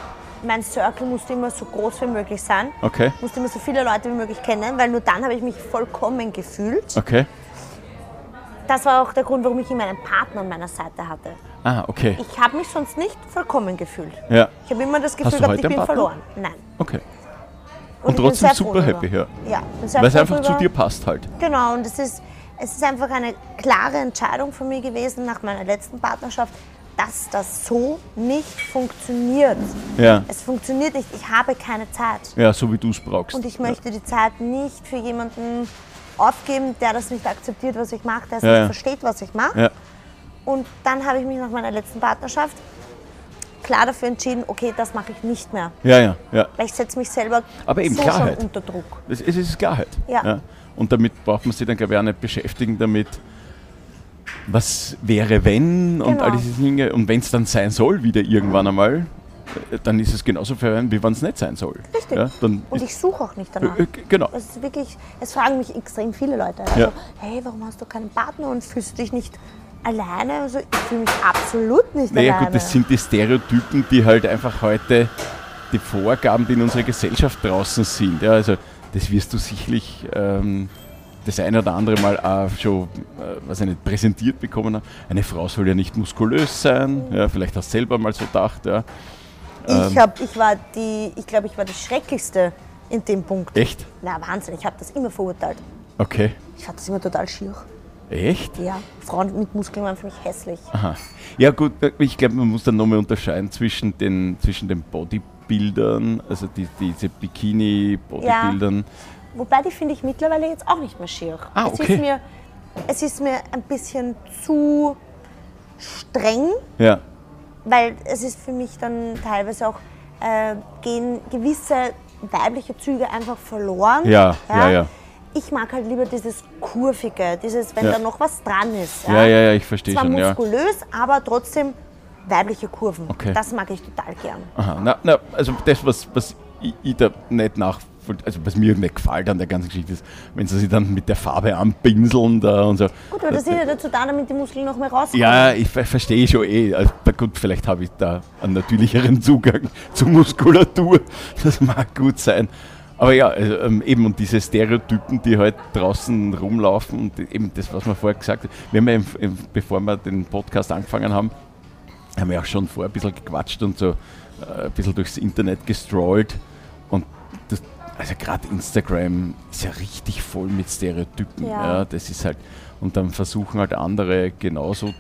mein Circle musste immer so groß wie möglich sein. Okay. Musste immer so viele Leute wie möglich kennen, weil nur dann habe ich mich vollkommen gefühlt. Okay. Das war auch der Grund, warum ich immer einen Partner an meiner Seite hatte. Ah, okay. Ich habe mich sonst nicht vollkommen gefühlt. Ja. Ich habe immer das Gefühl gehabt, ich bin Partner? verloren. Nein. Okay. Und, Und trotzdem super happy, ja. Ja, Weil es einfach zu dir passt halt. Genau, und es ist, es ist einfach eine klare Entscheidung von mir gewesen nach meiner letzten Partnerschaft, dass das so nicht funktioniert. Ja. Es funktioniert nicht. Ich habe keine Zeit. Ja, so wie du es brauchst. Und ich möchte die Zeit nicht für jemanden aufgeben, der das nicht akzeptiert, was ich mache, der es Ja, nicht ja. versteht, was ich mache. Ja. Und dann habe ich mich nach meiner letzten Partnerschaft klar dafür entschieden, okay, das mache ich nicht mehr. Ja, ja, ja. Weil ich setze mich selber Aber eben so Klarheit. schon unter Druck. Es, es ist Klarheit. Ja. Und damit braucht man sich dann, glaube ich, auch nicht beschäftigen damit, was wäre, wenn und Genau. all diese Dinge. Und wenn es dann sein soll, wieder irgendwann einmal, äh, dann ist es genauso verheerend, wie wenn es nicht sein soll. Richtig. Ja, Und ich suche auch nicht danach. äh, äh, genau. Es ist wirklich, es fragen mich extrem viele Leute. Also, Ja. hey, warum hast du keinen Partner und fühlst du dich nicht alleine? Also, ich fühle mich absolut nicht Naja alleine. gut, das sind die Stereotypen, die halt einfach heute die Vorgaben, die in unserer Gesellschaft draußen sind. Ja, also das wirst du sicherlich ähm, das eine oder andere Mal auch schon, äh, was ich nicht, präsentiert bekommen haben. Eine Frau soll ja nicht muskulös sein. Ja, vielleicht hast du selber mal so gedacht. Ja. ich, hab, ich war die, ich glaube, ich war die Schrecklichste in dem Punkt. Echt? Na, Wahnsinn, ich habe das immer verurteilt. Okay. Ich fand das immer total schier. Echt? Ja, Frauen mit Muskeln waren für mich hässlich. Aha. Ja gut, ich glaube, man muss dann nochmal unterscheiden zwischen den, zwischen den Bodybuildern, also die, diese Bikini-Bodybuildern. Wobei die finde ich mittlerweile jetzt auch nicht mehr schier. Ah, es, okay. ist mir, es ist mir ein bisschen zu streng, Ja. weil es ist für mich dann teilweise auch, äh, gehen gewisse weibliche Züge einfach verloren. Ja, ja, ja. Ich mag halt lieber dieses kurvige, dieses, wenn Ja. da noch was dran ist. Ja, ja, ja, ich verstehe Zwar schon. Ja. muskulös, aber trotzdem weibliche Kurven. Okay. Das mag ich total gern. Aha, na, na, also das, was, was ich, ich da nicht nachvollziehe, also was mir nicht gefällt an der ganzen Geschichte ist, wenn sie sich dann mit der Farbe anpinseln da und so. Gut, aber das ist ja dazu da, damit die Muskeln noch mehr rauskommen. Ja, ich ver- verstehe schon eh. Also, gut, vielleicht habe ich da einen natürlicheren Zugang *laughs* zur Muskulatur. Das mag gut sein. Aber ja, also, ähm, eben und diese Stereotypen, die halt draußen rumlaufen und eben das, was wir vorher gesagt haben. Wir haben ja, im, im, bevor wir den Podcast angefangen haben, haben wir auch schon vorher ein bisschen gequatscht und so äh, ein bisschen durchs Internet gestrollt. Das, also gerade Instagram ist ja richtig voll mit Stereotypen. Ja. Ja. das ist halt, und dann versuchen halt andere genauso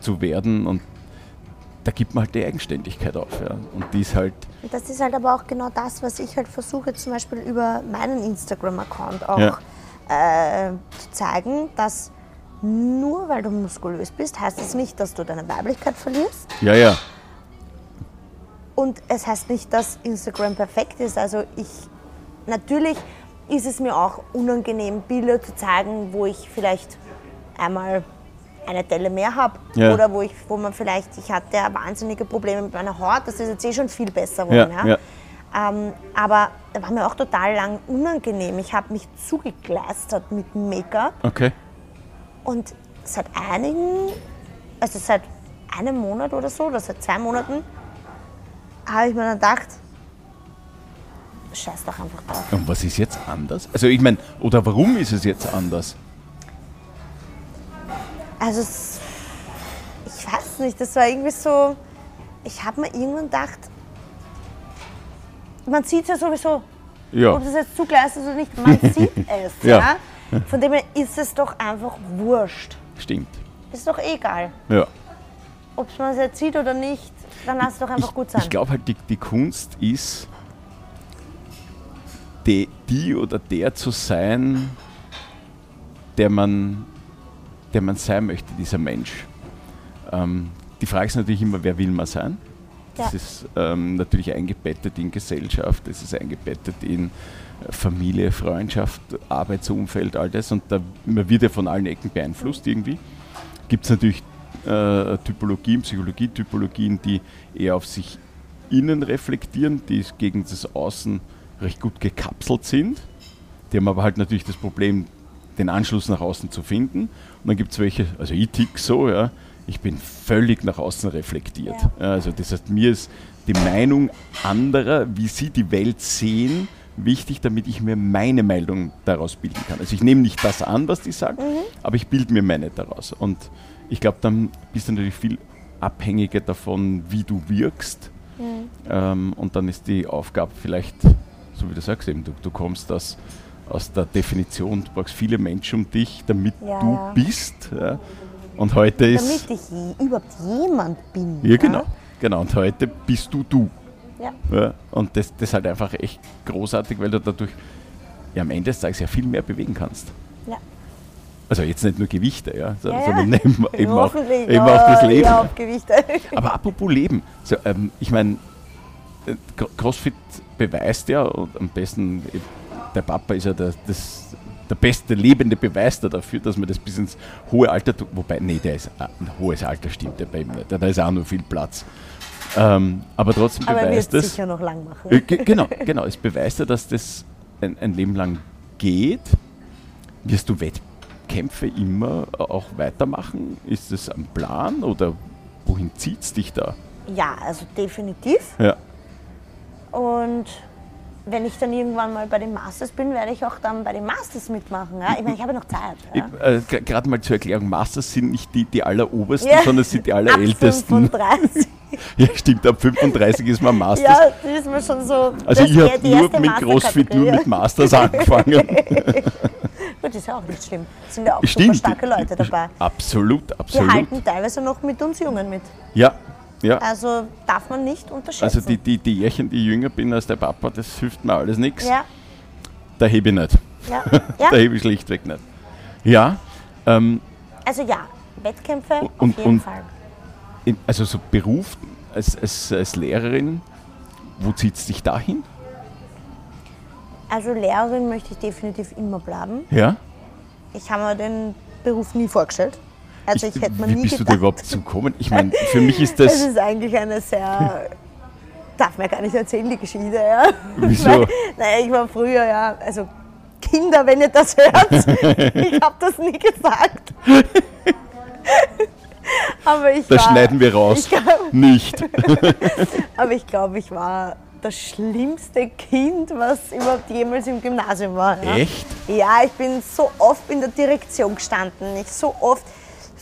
zu werden und da gibt man halt die Eigenständigkeit auf. Ja. Und die ist halt, Das ist halt aber auch genau das, was ich halt versuche, zum Beispiel über meinen Instagram-Account auch Ja. äh, zu zeigen, dass nur weil du muskulös bist, heißt es nicht, dass du deine Weiblichkeit verlierst. ja, ja, Und es heißt nicht, dass Instagram perfekt ist. Also ich, natürlich ist es mir auch unangenehm, Bilder zu zeigen, wo ich vielleicht einmal eine Delle mehr habe Ja. oder wo, ich, wo man vielleicht, ich hatte ja wahnsinnige Probleme mit meiner Haut, das ist jetzt eh schon viel besser geworden. Ja, Ja. Ähm, aber da war mir auch total lang unangenehm. Ich habe mich zugekleistert mit Make-up okay. und seit einigen, also seit einem Monat oder so, oder seit zwei Monaten, habe ich mir dann gedacht, scheiß doch einfach drauf. Und was ist jetzt anders? Also ich meine, oder warum ist es jetzt anders? Also es, weiß nicht, das war irgendwie so, ich habe mir irgendwann gedacht, man sieht es ja sowieso, Ja. ob das jetzt zugleist ist oder nicht, man *laughs* sieht es. Ja. ja. Von dem her ist es doch einfach wurscht. Stimmt. Ist doch egal. Ja. Ob man es jetzt sieht oder nicht, dann lass es doch einfach ich, gut sein. Ich glaube halt, die, die Kunst ist, die, die oder der zu sein, der man, der man sein möchte, dieser Mensch. Ähm, die Frage ist natürlich immer, wer will man sein? Das Ja. ist ähm, natürlich eingebettet in Gesellschaft, das ist eingebettet in äh, Familie, Freundschaft, Arbeitsumfeld, all das. Und da, man wird ja von allen Ecken beeinflusst irgendwie. Gibt es natürlich äh, Typologien, Psychologie-Typologien, die eher auf sich innen reflektieren, die gegen das Außen recht gut gekapselt sind. Die haben aber halt natürlich das Problem, den Anschluss nach außen zu finden. Und dann gibt es welche, also ich tick so, ja, ich bin völlig nach außen reflektiert. Ja. Also das heißt, mir ist die Meinung anderer, wie sie die Welt sehen, wichtig, damit ich mir meine Meinung daraus bilden kann. Also ich nehme nicht das an, was die sagen, aber ich bilde mir meine daraus. Und ich glaube, dann bist du natürlich viel abhängiger davon, wie du wirkst. Ähm, und dann ist die Aufgabe vielleicht, so wie du sagst, eben, du, du kommst aus, aus der Definition, du brauchst viele Menschen um dich, damit Ja, du ja. bist. Ja. Und heute ist. Damit ich je, überhaupt jemand bin. ja, genau. Genau, und heute bist du du. Ja. Und das, das ist halt einfach echt großartig, weil du dadurch ja, am Ende des Tages ja viel mehr bewegen kannst. Ja. Also jetzt nicht nur Gewichte, ja, so- Ja, sondern eben, eben, auch, eben auch das Leben. Ja, Gewichte. Aber apropos Leben, so, ähm, ich meine, CrossFit beweist ja, und am besten, der Papa ist ja der, das, der beste lebende Beweis da dafür, dass man das bis ins hohe Alter tut. Wobei, nee, der ist, äh, ein hohes Alter stimmt ja bei ihm nicht, da ist auch nur viel Platz. Ähm, aber trotzdem Aber er wird beweist es sicher noch lang machen. Äh, ge- genau, genau. Es beweist ja, dass das ein, ein Leben lang geht. Wirst du Wettkämpfe immer auch weitermachen? Ist es am Plan oder wohin zieht es dich da? Ja, also definitiv. Ja. Und wenn ich dann irgendwann mal bei den Masters bin, werde ich auch dann bei den Masters mitmachen. Ja? Ich meine, ich habe noch Zeit. Ja? Äh, Gerade mal zur Erklärung, Masters sind nicht die, die allerobersten, Ja. sondern sind die Ab allerältesten. 35. *laughs* Ja, stimmt, ab 35 ist man Masters. Ja, das ist mir schon so. also ich habe die nur mit CrossFit, nur mit Masters *laughs* angefangen. *laughs* Gut, ist ja auch nicht schlimm. Es sind ja auch super Stimmt. starke Leute dabei. Absolut, Die absolut. halten teilweise noch mit uns Jungen mit. Ja, ja. Also darf man nicht unterschätzen. Also die, die, die Jährchen, die jünger bin als der Papa, das hilft mir alles nichts. ja, Da hebe ich nicht. ja, *laughs* ja. Da hebe ich schlichtweg nicht. Ja, ähm, Also ja, Wettkämpfe auf Und- jeden und- Fall. also so Beruf als, als, als Lehrerin, wo zieht es dich dahin? Also Lehrerin möchte ich definitiv immer bleiben. Ja? Ich habe mir den Beruf nie vorgestellt. Also ich, hätte mir wie nie bist du gedacht. da überhaupt zugekommen? Ich meine, für mich ist *laughs* Das das. ist eigentlich eine sehr. *laughs* Darf man gar nicht erzählen, die Geschichte, ja. Wieso? *laughs* Weil, naja, ich war früher, ja, also Kinder, wenn ihr das hört, ich habe das nie gesagt. Aber ich Das war, schneiden wir raus. Ich glaub, Nicht. aber ich glaube, ich war das schlimmste Kind, was überhaupt jemals im Gymnasium war. Ja. Echt? Ja, ich bin so oft in der Direktion gestanden. Ich so oft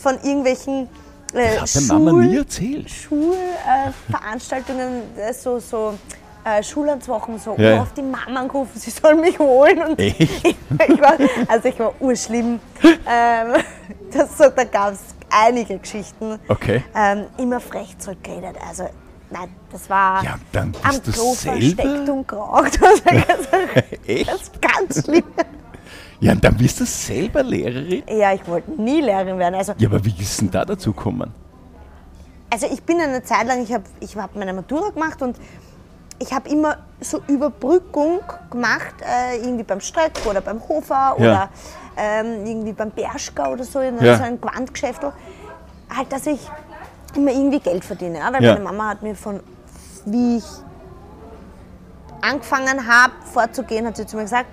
von irgendwelchen äh, Hat der Mama nie erzählt. Schulveranstaltungen, äh, so, so äh, Schullandswochen, so Ja. oft die Mama angerufen, sie soll mich holen. Und Echt? ich, *laughs* ich war, also ich war urschlimm. Ähm, *laughs* das, so, da gab es einige Geschichten. Okay. Ähm, immer frech zurückgeredet. Also nein, das war Ja, am Klo versteckt und geraucht. *laughs* Das ganz, Echt? das ist ganz schlimm. Ja, und dann bist du selber Lehrerin? Ja, ich wollte nie Lehrerin werden. Also, Ja, aber wie ist denn da dazu gekommen? also ich bin eine Zeit lang, ich habe ich hab meine Matura gemacht und ich habe immer so Überbrückung gemacht, äh, irgendwie beim Streck oder beim Hofer oder ähm, irgendwie beim Bershka oder so, in Ja. so einem Gewandgeschäft. Halt, dass ich immer irgendwie Geld verdiene. Ja? Weil Ja. meine Mama hat mir von, wie ich angefangen habe vorzugehen, hat sie zu mir gesagt,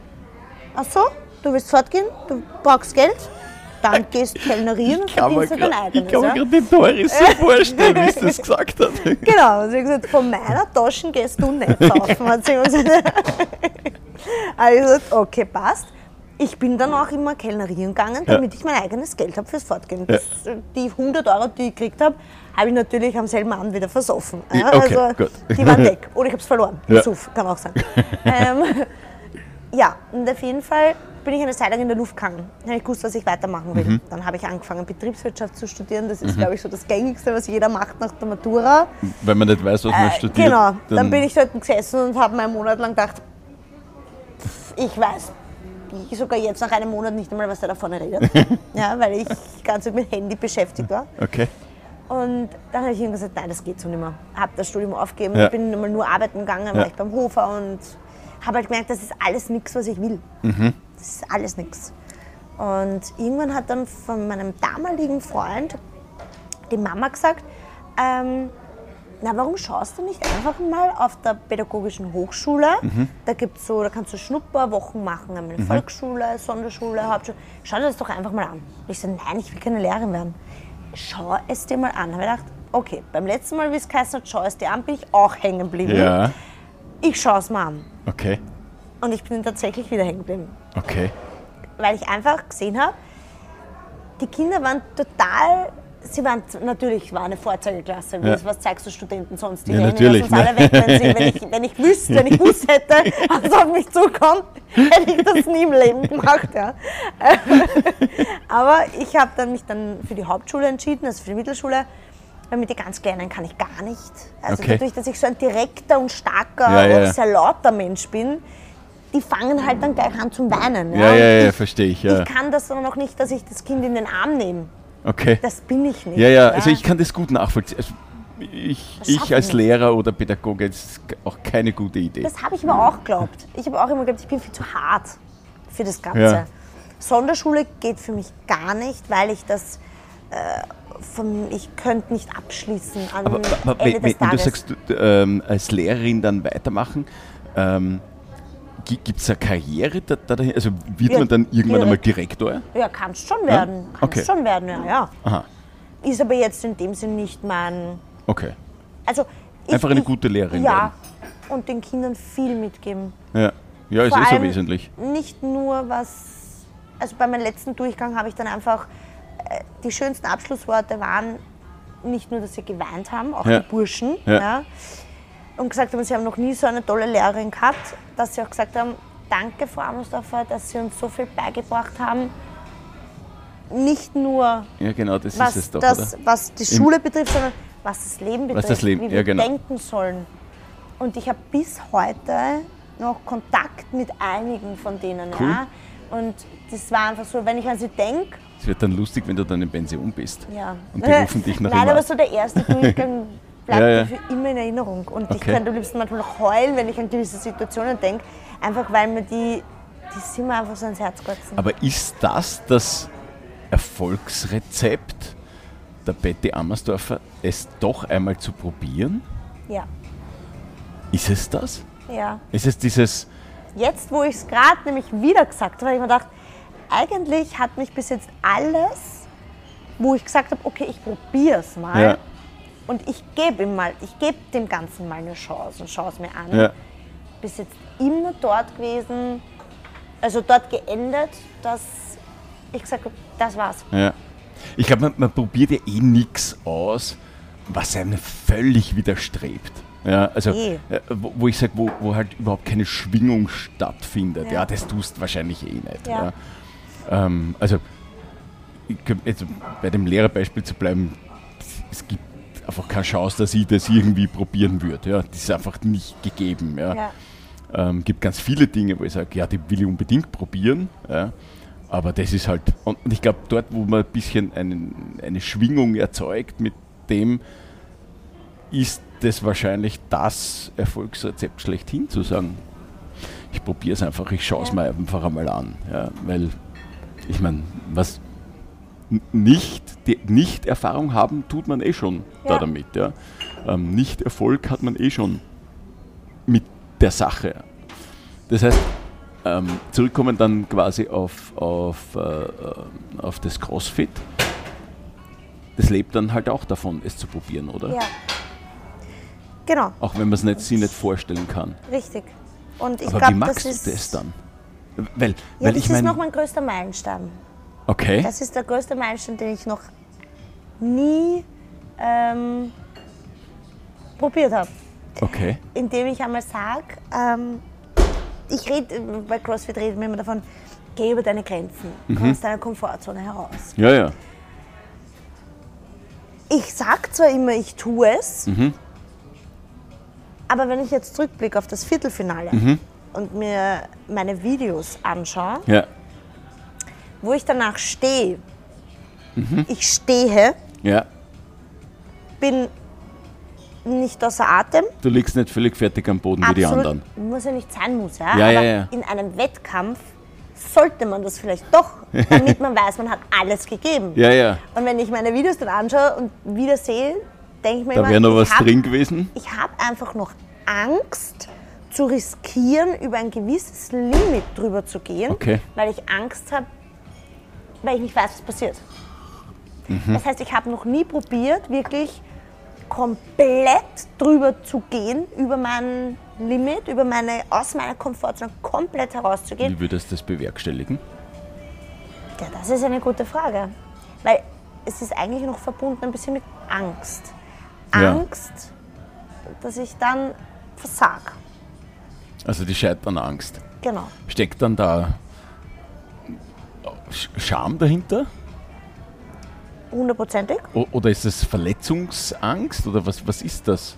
ach so, du willst fortgehen, du brauchst Geld, dann gehst Kellnerieren und Ich verdienst du dein grad- ich eigenes. kann mir ja? gerade die Doris so *laughs* vorstellen, wie sie das gesagt hat. Genau, sie hat gesagt, von meiner Taschen gehst du nicht saufen. Hat sie gesagt. *laughs* Also ich gesagt, okay, passt. ich bin dann auch immer kellnerieren gegangen, damit ich mein eigenes Geld habe fürs Fortgehen. Das, die 100 Euro, die ich gekriegt habe, habe ich natürlich am selben Abend wieder versoffen. Ja, okay, also gut. die waren *laughs* weg. Oder ich habe es verloren. Ja. Ja. Suff, kann auch sein. ähm, ja, und auf jeden Fall bin ich eine Zeit lang in der Luft gegangen. Dann habe ich gewusst, was ich weitermachen will. Mhm. Dann habe ich angefangen, Betriebswirtschaft zu studieren. Das ist, glaube ich, so das Gängigste, was jeder macht nach der Matura. Wenn man nicht weiß, was man Äh, studiert. Genau, dann, bin ich dort gesessen und habe einen Monat lang gedacht, pff, ich weiß ich sogar jetzt nach einem Monat nicht einmal, was der da vorne redet. *laughs* ja, weil ich ganz mit Handy beschäftigt war. Okay. Und dann habe ich ihm gesagt, nein, das geht so nicht mehr. Habe das Studium aufgegeben, Ja. bin einmal nur arbeiten gegangen, Ja. war ich beim Hofer und habe halt gemerkt, das ist alles nichts, was ich will. Mhm. Das ist alles nichts. Und irgendwann hat dann von meinem damaligen Freund die Mama gesagt, ähm, na, warum schaust du nicht einfach mal auf der pädagogischen Hochschule? Da gibt's so, da kannst du Schnupperwochen machen, eine Volksschule, Sonderschule, Hauptschule. Schau dir das doch einfach mal an. Ich so, nein, ich will keine Lehrerin werden. Schau es dir mal an. Habe ich gedacht, okay, beim letzten Mal, wie es geheißen hat, schau es dir an, bin ich auch hängen geblieben. Ja. Ich schaue es mal an. Okay. Und ich bin tatsächlich wieder hängen geblieben Okay. weil ich einfach gesehen habe, die Kinder waren total, sie waren natürlich war eine Vorzeigeklasse. Ja. Was zeigst du Studenten sonst? Die Ja, rennen natürlich, uns alle ne? weg, wenn, sie, wenn, ich, wenn ich wüsste, *laughs* wenn ich gewusst hätte, was auf mich zukommt, hätte ich das nie im Leben gemacht. Ja. *laughs* Aber ich habe dann mich dann für die Hauptschule entschieden, also für die Mittelschule. Weil mit den ganz Kleinen kann ich gar nicht. Also Okay. dadurch, dass ich so ein direkter und starker Ja, und sehr lauter Mensch bin, die fangen halt dann gleich an zum Weinen. Ja, ja, ja, ich- verstehe ich. Ja. ich kann das aber noch nicht, dass ich das Kind in den Arm nehme. Okay. Das bin ich nicht. Ja, ja, also ich kann das gut nachvollziehen. Also ich, ich als. Lehrer oder Pädagoge, ist auch keine gute Idee. Das habe ich mir auch geglaubt. Ich habe auch immer geglaubt, ich bin viel zu hart für das Ganze. Ja. Sonderschule geht für mich gar nicht, weil ich das äh, von, ich könnte nicht abschließen Aber, aber Ende wenn, des wenn du sagst, du, ähm, als Lehrerin dann weitermachen, ähm, gibt es eine Karriere da, da dahin? Also wird Ja, man dann irgendwann einmal direkt. Direktor? ja, kannst schon werden. Kannst Okay. schon werden, ja, ja. Aha, Ist aber jetzt in dem Sinn nicht mein. okay. Also ich, Einfach eine ich, gute Lehrerin Ja. Und den Kindern viel mitgeben. Ja, ja ist Vor eh so wesentlich. Nicht nur was, also bei meinem letzten Durchgang habe ich dann einfach, äh, die schönsten Abschlussworte waren nicht nur, dass sie geweint haben, auch Ja. die Burschen, Ja. Ja. und gesagt haben, sie haben noch nie so eine tolle Lehrerin gehabt, dass sie auch gesagt haben, danke Frau Amelsdorfer, dass Sie uns so viel beigebracht haben. Nicht nur Ja, genau, das was, ist es doch, das, was die Schule betrifft, sondern was das Leben betrifft, das Leben- wie ja, wir genau. denken sollen. Und ich habe bis heute noch Kontakt mit einigen von denen. Cool. Ja? Und das war einfach so, wenn ich an sie denke, Es wird dann lustig, wenn du dann in Pension bist. ja. Und die *laughs* rufen dich noch Nein, aber so der erste Durchgang *laughs* bleibt Ja, ja. für immer in Erinnerung. Und ich Okay. könnte am liebsten manchmal noch heulen, wenn ich an gewisse Situationen denke, einfach weil mir die, die sind mir einfach so ans Herz gewachsen. Aber ist das das Erfolgsrezept der Betty Ammersdorfer, es doch einmal zu probieren? ja, Ist es das? ja. Ist es dieses, Jetzt, wo ich es gerade nämlich wieder gesagt habe, habe ich mir gedacht, eigentlich hat mich bis jetzt alles, wo ich gesagt habe, okay, ich probiere es mal Ja. Und ich gebe ihm mal, ich gebe dem Ganzen mal eine Chance und schaue es mir an. ja, Bis jetzt immer dort gewesen, also dort geendet, dass ich gesagt habe, das war's. ja. Ich glaube, man, man probiert ja eh nichts aus, was einem völlig widerstrebt. Ja, also, äh, wo, wo ich sage, wo, wo halt überhaupt keine Schwingung stattfindet. Ja, Ja. das tust du wahrscheinlich eh nicht. Ja. Ja. Ähm, also, jetzt bei dem Lehrerbeispiel zu bleiben, es gibt einfach keine Chance, dass ich das irgendwie probieren würde. Ja. Das ist einfach nicht gegeben. Ja. Ja. Ähm, gibt ganz viele Dinge, wo ich sage, ja, die will ich unbedingt probieren. Ja. Aber das ist halt, und ich glaube, dort, wo man ein bisschen einen, eine Schwingung erzeugt mit dem, ist das wahrscheinlich das Erfolgsrezept schlechthin zu sagen. Ich probiere es einfach, ich schaue es Ja. mir einfach einmal an. Ja, weil, ich meine, was nicht, die nicht Erfahrung haben, tut man eh schon da Ja. damit. Ja. Ähm, nicht Erfolg hat man eh schon mit der Sache. Das heißt, ähm, zurückkommen dann quasi auf, auf, äh, äh, auf das CrossFit. Das lebt dann halt auch davon, es zu probieren, oder? ja. Genau, Auch wenn man es nicht, sich nicht vorstellen kann. richtig. Und ich Aber wie glaube, magst das du ist. das dann? Weil, Ja, weil das ich ist noch mein größter Meilenstein. Okay. Das ist der größte Meilenstein, den ich noch nie ähm, probiert habe. Okay. Indem ich einmal sage, ähm, ich rede, bei CrossFit reden wir immer davon, geh über deine Grenzen, komm aus deiner Komfortzone heraus. Ja, ja. Ich sage zwar immer, ich tue es, aber wenn ich jetzt zurückblicke auf das Viertelfinale und mir meine Videos anschaue, Ja. Wo ich danach stehe, ich stehe, Ja. bin nicht außer Atem. Du liegst nicht völlig fertig am Boden wie die anderen. Muss ja nicht sein muss, ja. Ja, aber ja, ja. in einem Wettkampf sollte man das vielleicht doch, damit man weiß, man hat alles gegeben. Ja, ja. Und wenn ich meine Videos dann anschaue und wieder sehe, denke ich mir Da immer, wäre noch was ich hab- drin gewesen. Ich habe einfach noch Angst zu riskieren, über ein gewisses Limit drüber zu gehen, Okay. weil ich Angst habe, weil ich nicht weiß, was passiert. Mhm. Das heißt, ich habe noch nie probiert, wirklich komplett drüber zu gehen, über mein Limit, über meine, aus meiner Komfortzone komplett herauszugehen. Wie würdest du das bewerkstelligen? Ja, das ist eine gute Frage. Weil es ist eigentlich noch verbunden ein bisschen mit Angst. Ja. Angst, dass ich dann versag. Also die Scheiternangst. Genau. Steckt dann da Scham dahinter? Hundertprozentig. Oder ist es Verletzungsangst? Oder was, was ist das?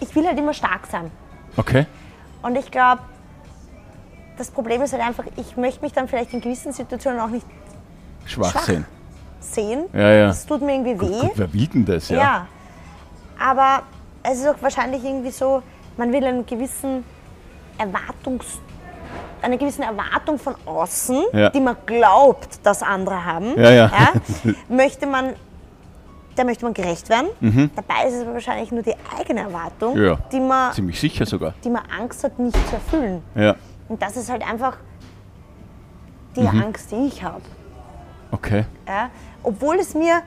Ich will halt immer stark sein. Okay. Und ich glaube, das Problem ist halt einfach, ich möchte mich dann vielleicht in gewissen Situationen auch nicht Schwach, Schwach. sein. sehen. Ja, ja. Das tut mir irgendwie weh. Gut, wer will denn das? Ja. Ja. Aber es ist auch wahrscheinlich irgendwie so, man will einen gewissen Erwartungs eine gewisse Erwartung von außen, Ja. die man glaubt, dass andere haben, Ja, ja. *laughs* möchte man, der möchte man gerecht werden. Dabei ist es wahrscheinlich nur die eigene Erwartung, Mhm. Die, man, Ziemlich sicher sogar. die man Angst hat, nicht zu erfüllen. Und das ist halt einfach die Mhm. Angst, die ich habe. Okay. Obwohl es mir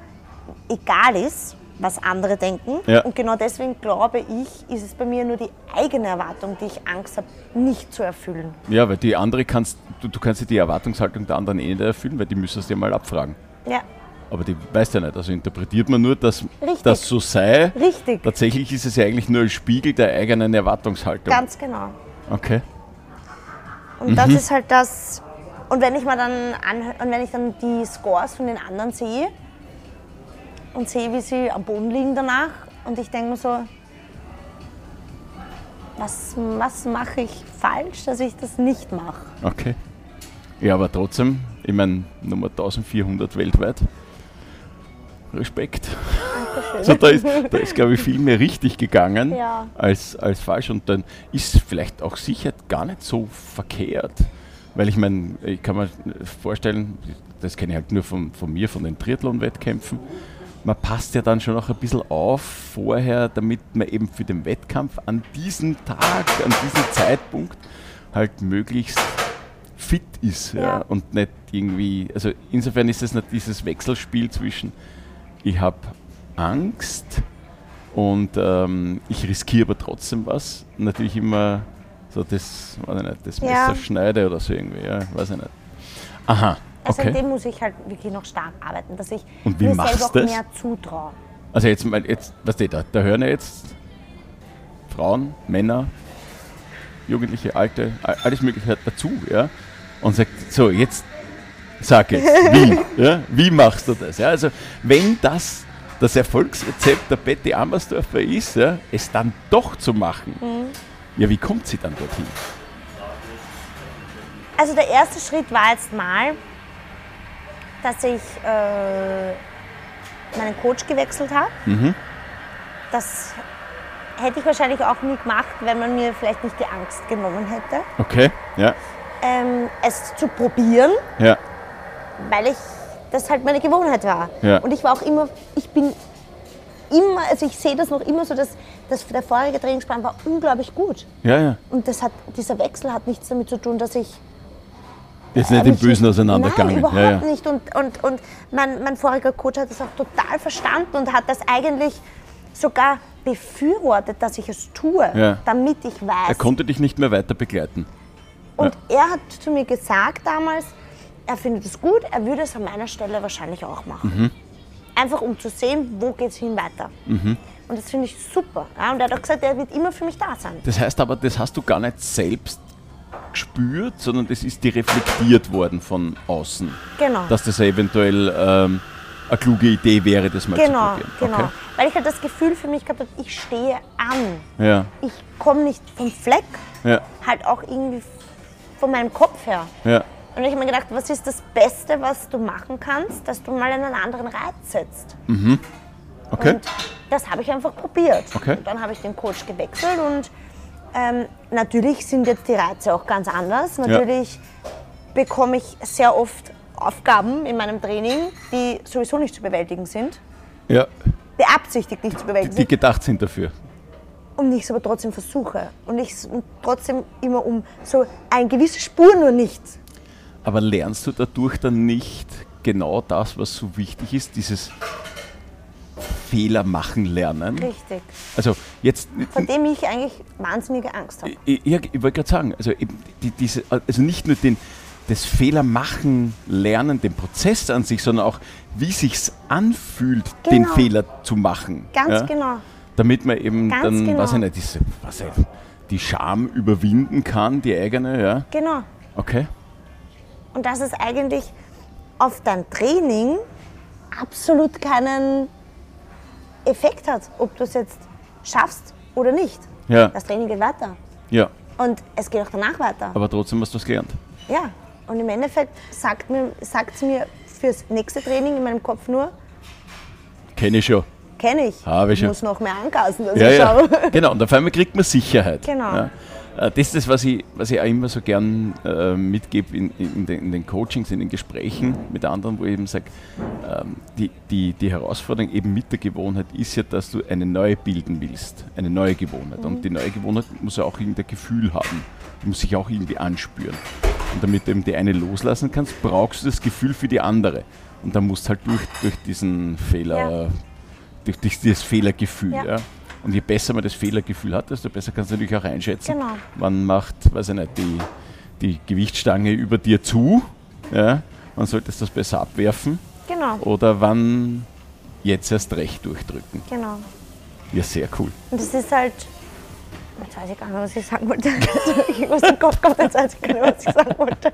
egal ist, was andere denken. Ja. Und genau deswegen glaube ich, ist es bei mir nur die eigene Erwartung, die ich Angst habe, nicht zu erfüllen. Ja, weil die andere kannst, du, du kannst ja die Erwartungshaltung der anderen eh nicht erfüllen, weil die müsstest du ja mal abfragen. Ja, Aber die weißt ja nicht. Also interpretiert man nur, dass Richtig. das so sei. richtig. Tatsächlich ist es ja eigentlich nur ein Spiegel der eigenen Erwartungshaltung. Ganz genau. Okay. Und das ist halt das. Und wenn ich mal dann und wenn ich dann die Scores von den anderen sehe und sehe, wie sie am Boden liegen danach, und ich denke mir so, was, was mache ich falsch, dass ich das nicht mache? Okay. Ja, aber trotzdem, ich meine, Nummer 1400 weltweit. Respekt. Also da ist, da ist glaube ich, viel mehr richtig gegangen Ja. als, als falsch. Und dann ist vielleicht auch sicher gar nicht so verkehrt. Weil ich meine, ich kann mir vorstellen, das kenne ich halt nur von, von mir, von den Triathlon-Wettkämpfen, man passt ja dann schon noch ein bisschen auf vorher, damit man eben für den Wettkampf an diesem Tag, an diesem Zeitpunkt halt möglichst fit ist ja. Ja. und nicht irgendwie, also insofern ist es nicht dieses Wechselspiel zwischen ich habe Angst und ähm, ich riskiere aber trotzdem was. Natürlich immer so das, weiß ich nicht, das Ja. Messer schneide oder so irgendwie, ja, weiß ich nicht. Aha, Also an okay. dem muss ich halt wirklich noch stark arbeiten, dass ich mir selber auch das? mehr zutraue. Also jetzt, jetzt was steht da? Da hören ja jetzt Frauen, Männer, Jugendliche, Alte, alles Mögliche dazu, ja. Und sagt, so, jetzt sag jetzt, *laughs* wie? ja? Wie machst du das? Ja? Also wenn das das Erfolgsrezept der Betty Ammersdorfer ist, ja, es dann doch zu machen, ja, wie kommt sie dann dorthin? Also der erste Schritt war jetzt mal, dass ich äh, meinen Coach gewechselt habe. Mhm. Das hätte ich wahrscheinlich auch nie gemacht, wenn man mir vielleicht nicht die Angst genommen hätte, Okay, ja, ähm, es zu probieren, ja, weil ich das halt meine Gewohnheit war. Ja. Und ich war auch immer, ich bin immer, also ich sehe das noch immer so, dass, dass der vorherige Trainingsplan war unglaublich gut. ja, ja. Und das hat, dieser Wechsel hat nichts damit zu tun, dass ich Jetzt nicht im Bösen Nein, auseinandergegangen. überhaupt Ja, ja. nicht. Und, und, und mein, mein voriger Coach hat das auch total verstanden und hat das eigentlich sogar befürwortet, dass ich es tue, Ja. damit ich Er weiß. konnte dich nicht mehr weiter begleiten. Und er hat zu mir gesagt damals, er findet es gut, er würde es an meiner Stelle wahrscheinlich auch machen. Einfach um zu sehen, wo geht es hin weiter. Und das finde ich super. Ja, und er hat auch gesagt, er wird immer für mich da sein. Das heißt aber, das hast du gar nicht selbst gespürt, sondern das ist dir reflektiert worden von außen. Genau. Dass das eventuell ähm, eine kluge Idee wäre, das mal Genau, zu probieren. genau. Okay. Weil ich halt das Gefühl für mich gehabt habe, ich stehe an. Ja, Ich komme nicht vom Fleck, ja, halt auch irgendwie von meinem Kopf her. ja. Und ich habe mir gedacht, was ist das Beste, was du machen kannst, dass du mal einen anderen Reiz setzt. Okay. Und das habe ich einfach probiert. Okay. Und dann habe ich den Coach gewechselt und ähm, natürlich sind jetzt die Reize auch ganz anders. Natürlich bekomme ich sehr oft Aufgaben in meinem Training, die sowieso nicht zu bewältigen sind. ja. Beabsichtigt nicht zu bewältigen Die sind. gedacht sind dafür. Und ich es aber trotzdem versuche. Und ich es trotzdem immer um so eine gewisse Spur nur nicht. Aber lernst du dadurch dann nicht genau das, was so wichtig ist, dieses Fehler machen lernen? Richtig. Also jetzt, Vor dem ich eigentlich wahnsinnige Angst habe. ich, ich, ich wollte gerade sagen, also, eben die, diese, also nicht nur den, das Fehler machen lernen, den Prozess an sich, sondern auch, wie sich's anfühlt, den Genau. Fehler zu machen. Ganz ja? genau. Damit man eben Ganz dann, genau. weiß ich nicht, diese, was ich, die Scham überwinden kann, die eigene, ja. Genau. Okay. Und dass es eigentlich auf dein Training absolut keinen Effekt hat, ob du es jetzt schaffst oder nicht. Ja. Das Training geht weiter. Ja, Und es geht auch danach weiter. aber trotzdem hast du was gelernt. Ja. Und im Endeffekt sagt mir, sagt es mir fürs nächste Training in meinem Kopf nur, Kenne ich schon. kenne ich. Habe ich schon. muss noch mehr angasen, dass Ja, ich ja. schaue. Genau, und auf einmal kriegt man Sicherheit. Genau. Ja. Äh, Das ist das, was ich, was ich auch immer so gern äh, mitgebe in, in, den, in den Coachings, in den Gesprächen mit anderen, wo ich eben sage, ähm, die, die, die Herausforderung eben mit der Gewohnheit ist ja, dass du eine neue bilden willst, eine neue Gewohnheit. Mhm. Und die neue Gewohnheit muss ja auch irgendein Gefühl haben, muss sich auch irgendwie anspüren. Und damit du eben die eine loslassen kannst, brauchst du das Gefühl für die andere. Und dann musst du halt durch, durch diesen Fehler, Ja. durch, durch dieses Fehlergefühl. Ja. Ja. Und je besser man das Fehlergefühl hat, desto besser kannst du natürlich auch einschätzen, Genau. wann macht, weiß ich nicht, die, die Gewichtsstange über dir zu, ja, wann solltest du das besser abwerfen Genau, oder wann jetzt erst recht durchdrücken. genau. Ja, sehr cool. Und das ist halt. Jetzt weiß ich gar nicht was ich sagen wollte. *laughs* was im Kopf kommt, jetzt weiß ich gar nicht was ich sagen wollte.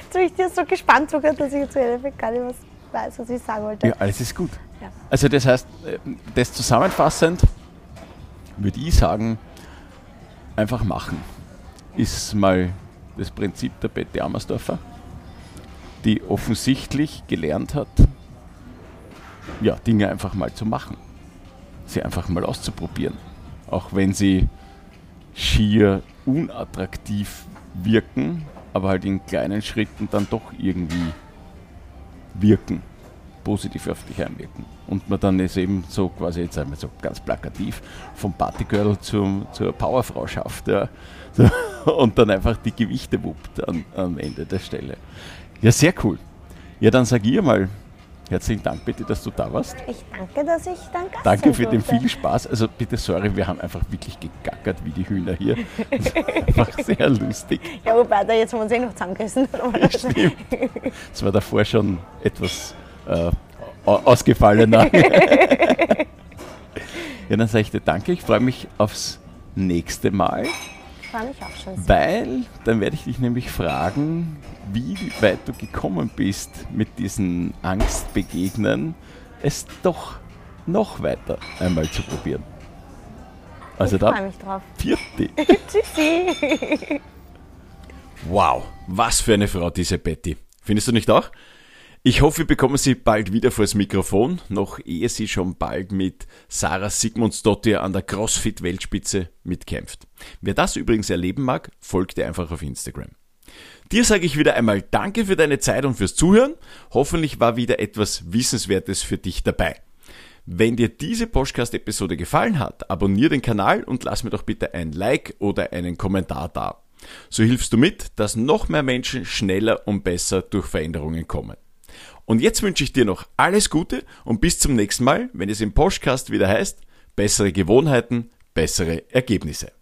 Jetzt bin ich dir so gespannt sogar, dass ich jetzt im Endeffekt gar nicht was weiß, was ich sagen wollte. Ja, alles ist gut. Also das heißt, äh, das zusammenfassend würde ich sagen, einfach machen. Ist mal das Prinzip der Betty Amersdorfer, die offensichtlich gelernt hat, ja, Dinge einfach mal zu machen. Sie einfach mal auszuprobieren. Auch wenn sie schier unattraktiv wirken, aber halt in kleinen Schritten dann doch irgendwie wirken, positiv auf dich einwirken. Und man dann es eben so quasi, jetzt einmal so ganz plakativ, vom Partygirl zum, zur Powerfrau schafft. Ja. So, *laughs* und dann einfach die Gewichte wuppt an, am Ende der Stelle. Ja, sehr cool. Ja, dann sag ich mal herzlichen Dank bitte, dass du da warst. Ich danke, dass ich dann Gast Danke für den viel Spaß. Also bitte sorry, wir haben einfach wirklich gegackert wie die Hühner hier. Das *laughs* war einfach sehr lustig. Ja, wobei, da jetzt haben wir uns eh noch zusammengegessen. Stimmt. Es war davor schon etwas äh, au- ausgefallener. *laughs* ja, dann sage ich dir danke. Ich freue mich aufs nächste Mal, Ich freue mich auch schon sehr. weil dann werde ich dich nämlich fragen, wie weit du gekommen bist mit diesen Angstbegegnen, es doch noch weiter einmal zu probieren. Also ich freue da, mich drauf. vierte. *laughs* Tschüssi. Wow, was für eine Frau diese Betty. Findest du nicht auch? Ich hoffe, wir bekommen sie bald wieder vors Mikrofon, noch ehe sie schon bald mit Sarah Sigmundsdottir an der CrossFit-Weltspitze mitkämpft. Wer das übrigens erleben mag, folgt ihr einfach auf Instagram. Dir sage ich wieder einmal Danke für deine Zeit und fürs Zuhören. Hoffentlich war wieder etwas Wissenswertes für dich dabei. Wenn dir diese Podcast-Episode gefallen hat, abonniere den Kanal und lass mir doch bitte ein Like oder einen Kommentar da. So hilfst du mit, dass noch mehr Menschen schneller und besser durch Veränderungen kommen. Und jetzt wünsche ich dir noch alles Gute und bis zum nächsten Mal, wenn es im Postcast wieder heißt, bessere Gewohnheiten, bessere Ergebnisse.